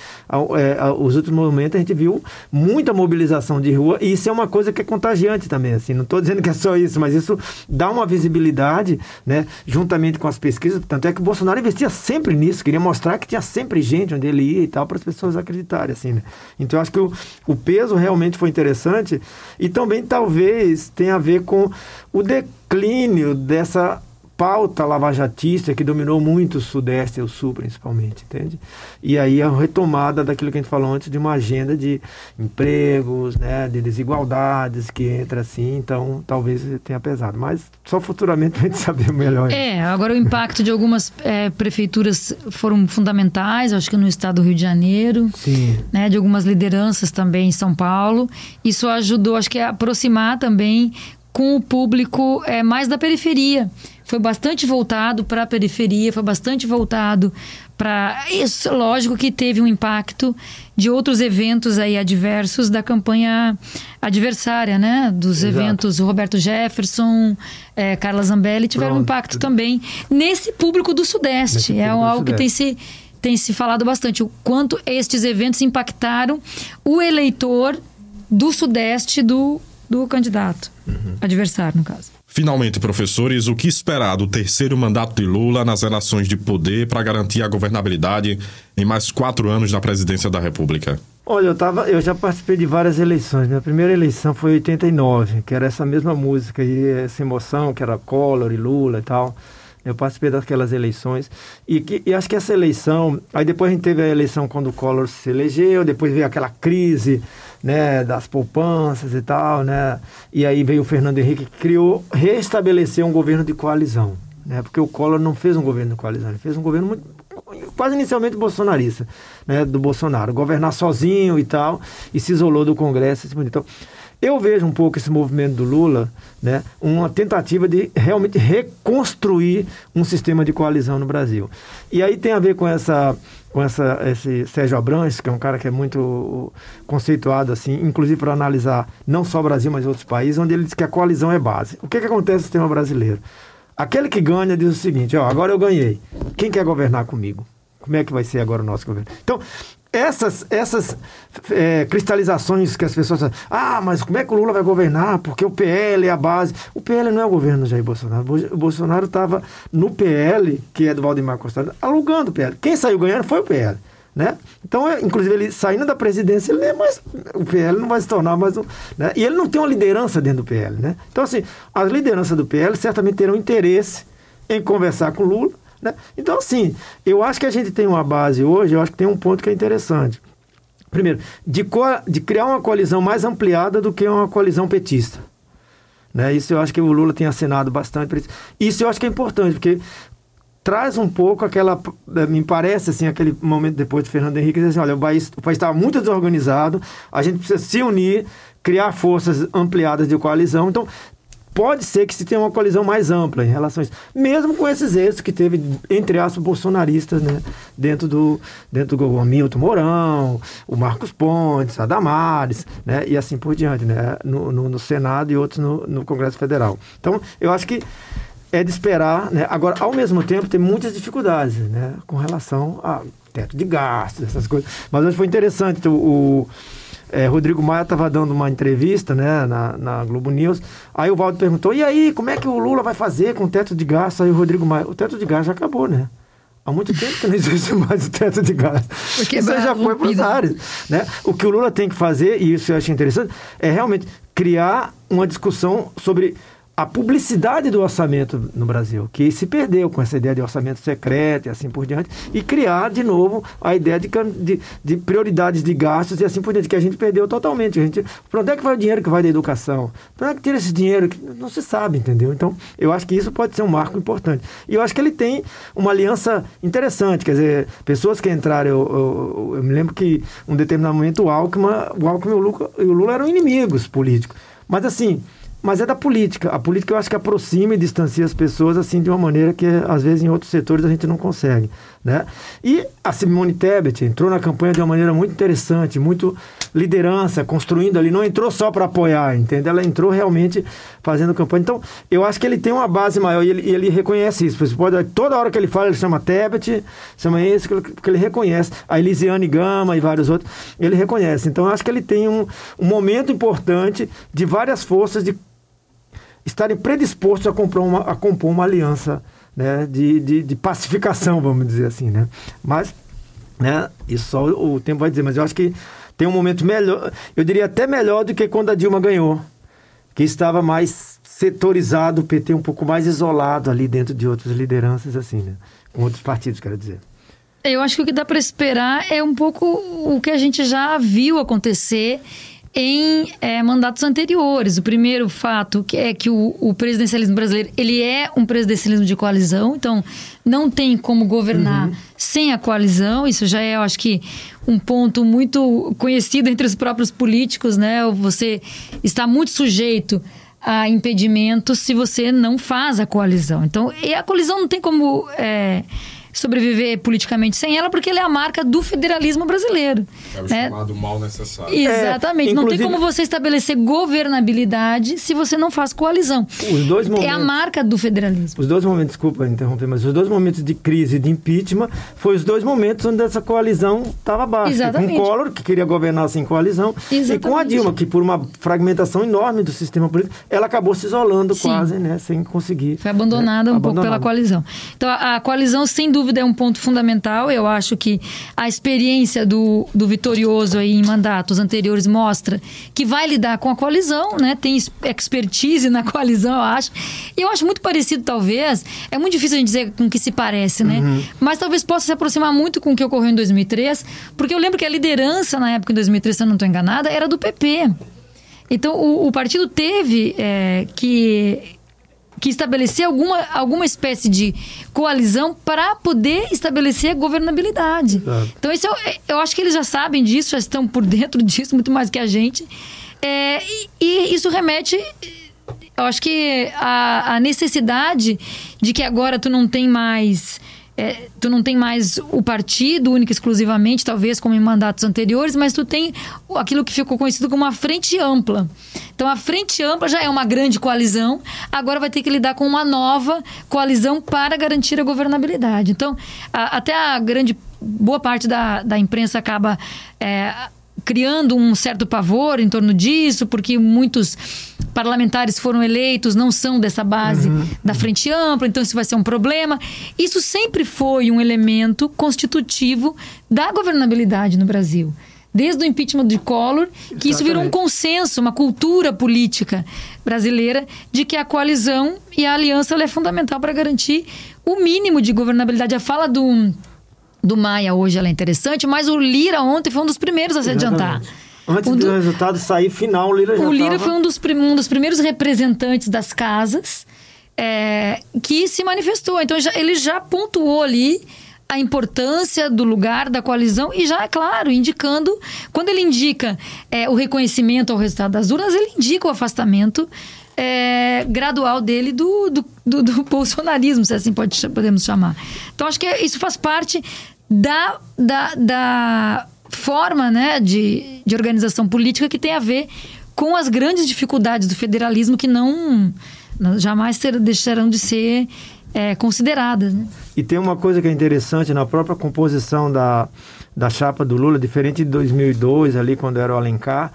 é, os últimos momentos a gente viu muita mobilização de rua, e isso é uma coisa que é contagiante também, assim, não estou dizendo que é só isso, mas isso dá uma visibilidade, né, juntamente com as pesquisas, tanto é que o Bolsonaro investia sempre nisso, queria mostrar que tinha sempre gente onde ele ia e tal, para as pessoas acreditarem, assim, né? Então, eu acho que o, o peso realmente foi interessante e também talvez tenha a ver com o declínio dessa pauta lavajatista que dominou muito o Sudeste e o Sul, principalmente, entende? E aí a retomada daquilo que a gente falou antes de uma agenda de empregos, né, de desigualdades que entra assim, então talvez tenha pesado. Mas só futuramente a gente saber melhor. É, agora o impacto de algumas é, prefeituras foram fundamentais, acho que no estado do Rio de Janeiro, Sim. né, de algumas lideranças também em São Paulo. Isso ajudou, acho que a aproximar também com o público é, mais da periferia foi bastante voltado para a periferia, foi bastante voltado para isso. Lógico que teve um impacto de outros eventos aí adversos da campanha adversária, né? Dos Exato. eventos Roberto Jefferson, é, Carla Zambelli tiveram Pronto. impacto também nesse público do Sudeste. é algo Sudeste. que tem se tem se falado bastante o quanto estes eventos impactaram o eleitor do Sudeste do, do candidato uhum. adversário, no caso. Finalmente, professores, o que esperar do terceiro mandato de Lula nas relações de poder para garantir a governabilidade em mais quatro anos na presidência da República? Olha, eu, tava, eu já participei de várias eleições. Minha primeira eleição foi em 89, que era essa mesma música e essa emoção, que era Collor e Lula e tal. Eu participei daquelas eleições e, que, e acho que essa eleição, aí depois a gente teve a eleição quando o Collor se elegeu, depois veio aquela crise né, das poupanças e tal, né? E aí veio o Fernando Henrique que criou, restabeleceu um governo de coalizão, né? Porque o Collor não fez um governo de coalizão, ele fez um governo muito, quase inicialmente bolsonarista, né, do Bolsonaro, governar sozinho e tal, e se isolou do Congresso. Então, eu vejo um pouco esse movimento do Lula, né, uma tentativa de realmente reconstruir um sistema de coalizão no Brasil. E aí tem a ver com essa com essa, esse Sérgio Abrantes, que é um cara que é muito conceituado, assim, inclusive para analisar não só o Brasil, mas outros países, onde ele diz que a coalizão é base. O que, que acontece no sistema brasileiro? Aquele que ganha diz o seguinte: ó, agora eu ganhei. Quem quer governar comigo? Como é que vai ser agora o nosso governo? Então, essas, essas é, cristalizações que as pessoas falam, ah, mas como é que o Lula vai governar? Porque o PL é a base. O PL não é o governo Jair Bolsonaro. O Bolsonaro estava no PL, que é do Valdemar Costa, alugando o PL. Quem saiu ganhando foi o PL. Né? Então, é, inclusive, ele saindo da presidência, ele é mais, o PL não vai se tornar mais um. Né? E ele não tem uma liderança dentro do PL. Né? Então, assim, as lideranças do PL certamente terão interesse em conversar com o Lula né? Então, assim, eu acho que a gente tem uma base hoje, eu acho que tem um ponto que é interessante. Primeiro, de, de criar uma coalizão mais ampliada do que uma coalizão petista. Né? Isso eu acho que o Lula tem assinado bastante. Isso. isso eu acho que é importante, porque traz um pouco aquela, eh, me parece assim, aquele momento depois de Fernando Henrique, dizer assim, olha, o país o estava muito desorganizado, a gente precisa se unir, criar forças ampliadas de coalizão. Então, pode ser que se tenha uma colisão mais ampla em relação a isso. Mesmo com esses êxitos que teve, entre aspas, bolsonaristas, né? Dentro do, dentro do Hamilton Mourão, o Marcos Pontes, a Damares, né? E assim por diante, né? No, no, no Senado e outros no, no Congresso Federal. Então, eu acho que é de esperar, né? Agora, ao mesmo tempo, tem muitas dificuldades, né? Com relação a teto de gastos, essas coisas. Mas hoje foi interessante o, o é, Rodrigo Maia estava dando uma entrevista né, na, na, Globo News. Aí o Valdo perguntou: e aí, como é que o Lula vai fazer com o teto de gasto? Aí o Rodrigo Maia: o teto de gasto já acabou, né? Há muito tempo que não existe mais o teto de gastos. Porque isso já foi para os ares. Né? O que o Lula tem que fazer, e isso eu acho interessante, é realmente criar uma discussão sobre a publicidade do orçamento no Brasil, que se perdeu com essa ideia de orçamento secreto e assim por diante, e criar de novo a ideia de, de, de prioridades de gastos e assim por diante, que a gente perdeu totalmente. A gente, para onde é que vai o dinheiro que vai da educação? Para onde é que tira esse dinheiro? Não se sabe, entendeu? Então, eu acho que isso pode ser um marco importante. E eu acho que ele tem uma aliança interessante, quer dizer, pessoas que entraram, eu, eu, eu me lembro que um determinado momento o Alckmin, o Alckmin e o Lula, o Lula eram inimigos políticos. Mas assim, mas é da política. A política eu acho que aproxima e distancia as pessoas assim de uma maneira que às vezes em outros setores a gente não consegue, né? E a Simone Tebet entrou na campanha de uma maneira muito interessante, muito liderança, construindo ali, não entrou só para apoiar, entende? Ela entrou realmente fazendo campanha. Então, eu acho que ele tem uma base maior e ele, ele reconhece isso. Você pode, toda hora que ele fala, ele chama Tebet, chama isso, porque ele reconhece. A Elisiane Gama e vários outros, ele reconhece. Então, eu acho que ele tem um, um momento importante de várias forças de estarem predispostos a, comprar uma, a compor uma aliança né, de, de, de, pacificação, vamos dizer assim. Né? Mas, né, isso só o tempo vai dizer, mas eu acho que tem um momento melhor, eu diria até melhor do que quando a Dilma ganhou, que estava mais setorizado, o PT um pouco mais isolado ali dentro de outras lideranças, assim, né? com outros partidos, quero dizer. Eu acho que o que dá para esperar é um pouco o que a gente já viu acontecer em é, mandatos anteriores. O primeiro fato que é que o, o, presidencialismo brasileiro ele é um presidencialismo de coalizão, então não tem como governar uhum. sem a coalizão. Isso já é, eu acho que, um ponto muito conhecido entre os próprios políticos, né? Você está muito sujeito a impedimentos se você não faz a coalizão. Então, e a coalizão não tem como é, sobreviver politicamente sem ela, porque ela é a marca do federalismo brasileiro. É o né? chamado mal necessário. Exatamente. É, não tem como você estabelecer governabilidade se você não faz coalizão. Os dois momentos, é a marca do federalismo. Os dois momentos, desculpa interromper, mas os dois momentos de crise e de impeachment foi os dois momentos onde essa coalizão estava baixa. Exatamente. Com Collor, que queria governar sem coalizão, Exatamente. e com a Dilma, que por uma fragmentação enorme do sistema político, ela acabou se isolando Sim. quase, né, sem conseguir. Foi abandonada né, um abandonada. pouco pela coalizão. Então, a, a coalizão, sem dúvida, dúvida é um ponto fundamental. Eu acho que a experiência do, do vitorioso aí em mandatos anteriores mostra que vai lidar com a coalizão, né? Tem expertise na coalizão, eu acho. E eu acho muito parecido, talvez. É muito difícil a gente dizer com que se parece, né? Uhum. Mas talvez possa se aproximar muito com o que ocorreu em 2003, porque eu lembro que a liderança na época, em 2003, se eu não estou enganada, era do PP. Então, o, o partido teve é, que que estabelecer alguma, alguma espécie de coalizão para poder estabelecer a governabilidade. Exato. Então, isso eu, eu acho que eles já sabem disso, já estão por dentro disso, muito mais que a gente. É, e, e isso remete eu acho que a, a, necessidade de que agora tu não tem mais é, tu não tem mais o partido único exclusivamente, talvez como em mandatos anteriores, mas tu tem aquilo que ficou conhecido como uma frente ampla. Então a frente ampla já é uma grande coalizão, agora vai ter que lidar com uma nova coalizão para garantir a governabilidade. Então, a, até a grande boa parte da, da imprensa acaba é, criando um certo pavor em torno disso, porque muitos parlamentares foram eleitos, não são dessa base uhum. da frente ampla, então isso vai ser um problema. Isso sempre foi um elemento constitutivo da governabilidade no Brasil. Desde o impeachment de Collor, que Exatamente. isso virou um consenso, uma cultura política brasileira de que a coalizão e a aliança é fundamental para garantir o mínimo de governabilidade. A fala do do Maia hoje ela é interessante, mas o Lira ontem foi um dos primeiros a se Exatamente. adiantar. Antes do, do, resultado sair final, o Lira já O Lira tava... foi um dos, um dos primeiros representantes das casas é, que se manifestou. Então já, ele já pontuou ali a importância do lugar da coalizão e já, é claro, indicando, quando ele indica é, o reconhecimento ao resultado das urnas, ele indica o afastamento é, gradual dele do, do, do, do, bolsonarismo, se assim pode, podemos chamar. Então, acho que isso faz parte da, da, da forma né, de, de organização política que tem a ver com as grandes dificuldades do federalismo que não jamais ter, deixarão de ser é, consideradas. Né? E tem uma coisa que é interessante na própria composição da, da chapa do Lula, diferente de 2002, ali quando era o Alencar,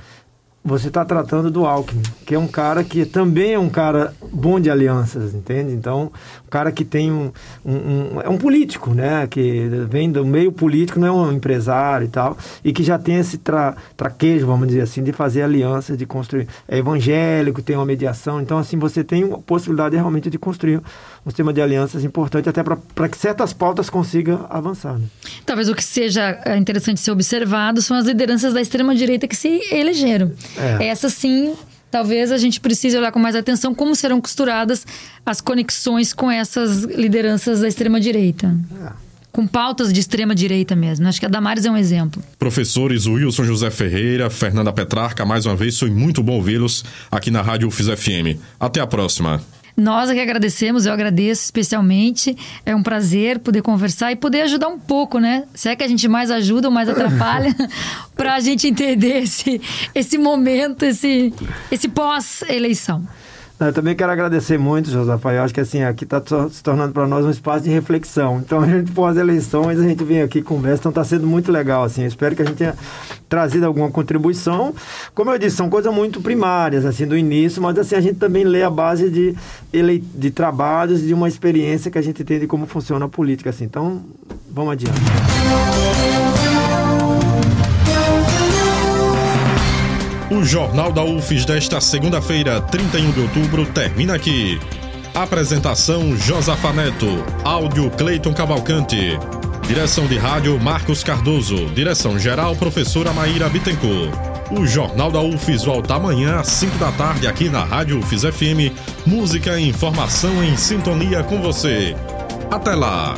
você está tratando do Alckmin, que é um cara que também é um cara bom de alianças, entende? Então, cara que tem um, um, um, é um político, né? Que vem do meio político, não é um empresário e tal, e que já tem esse tra, traquejo, vamos dizer assim, de fazer alianças, de construir. É evangélico, tem uma mediação, então assim você tem a possibilidade realmente de construir um sistema de alianças importante até para que certas pautas consigam avançar. Né? Talvez o que seja é, interessante ser observado são as lideranças da extrema direita que se elegeram. É. Essa sim talvez a gente precise olhar com mais atenção como serão costuradas as conexões com essas lideranças da extrema-direita. É. Com pautas de extrema-direita mesmo. Acho que a Damares é um exemplo. Professores Wilson José Ferreira, Fernanda Petrarca, mais uma vez foi muito bom vê-los aqui na Rádio UFIS FM. Até a próxima. Nós é que agradecemos, eu agradeço especialmente. É um prazer poder conversar e poder ajudar um pouco, né? Se é que a gente mais ajuda ou mais atrapalha, para a gente entender esse, esse momento, esse, esse pós-eleição. Eu também quero agradecer muito, Josafá. Eu acho que assim, aqui está se tornando para nós um espaço de reflexão. Então, a gente, pós eleições, a gente vem aqui conversa, então está sendo muito legal. Assim. Eu espero que a gente tenha trazido alguma contribuição. Como eu disse, são coisas muito primárias, assim, do início, mas assim, a gente também lê a base de, de trabalhos, de uma experiência que a gente tem de como funciona a política. Assim. Então, vamos adiante. O Jornal da UFES desta segunda-feira, 31 de outubro, termina aqui. Apresentação Josafa Neto. Áudio Cleiton Cavalcante. Direção de rádio Marcos Cardoso. Direção geral professora Maíra Bittencourt. O Jornal da UFES volta amanhã às 5 da tarde aqui na Rádio UFES FM. Música e informação em sintonia com você. Até lá!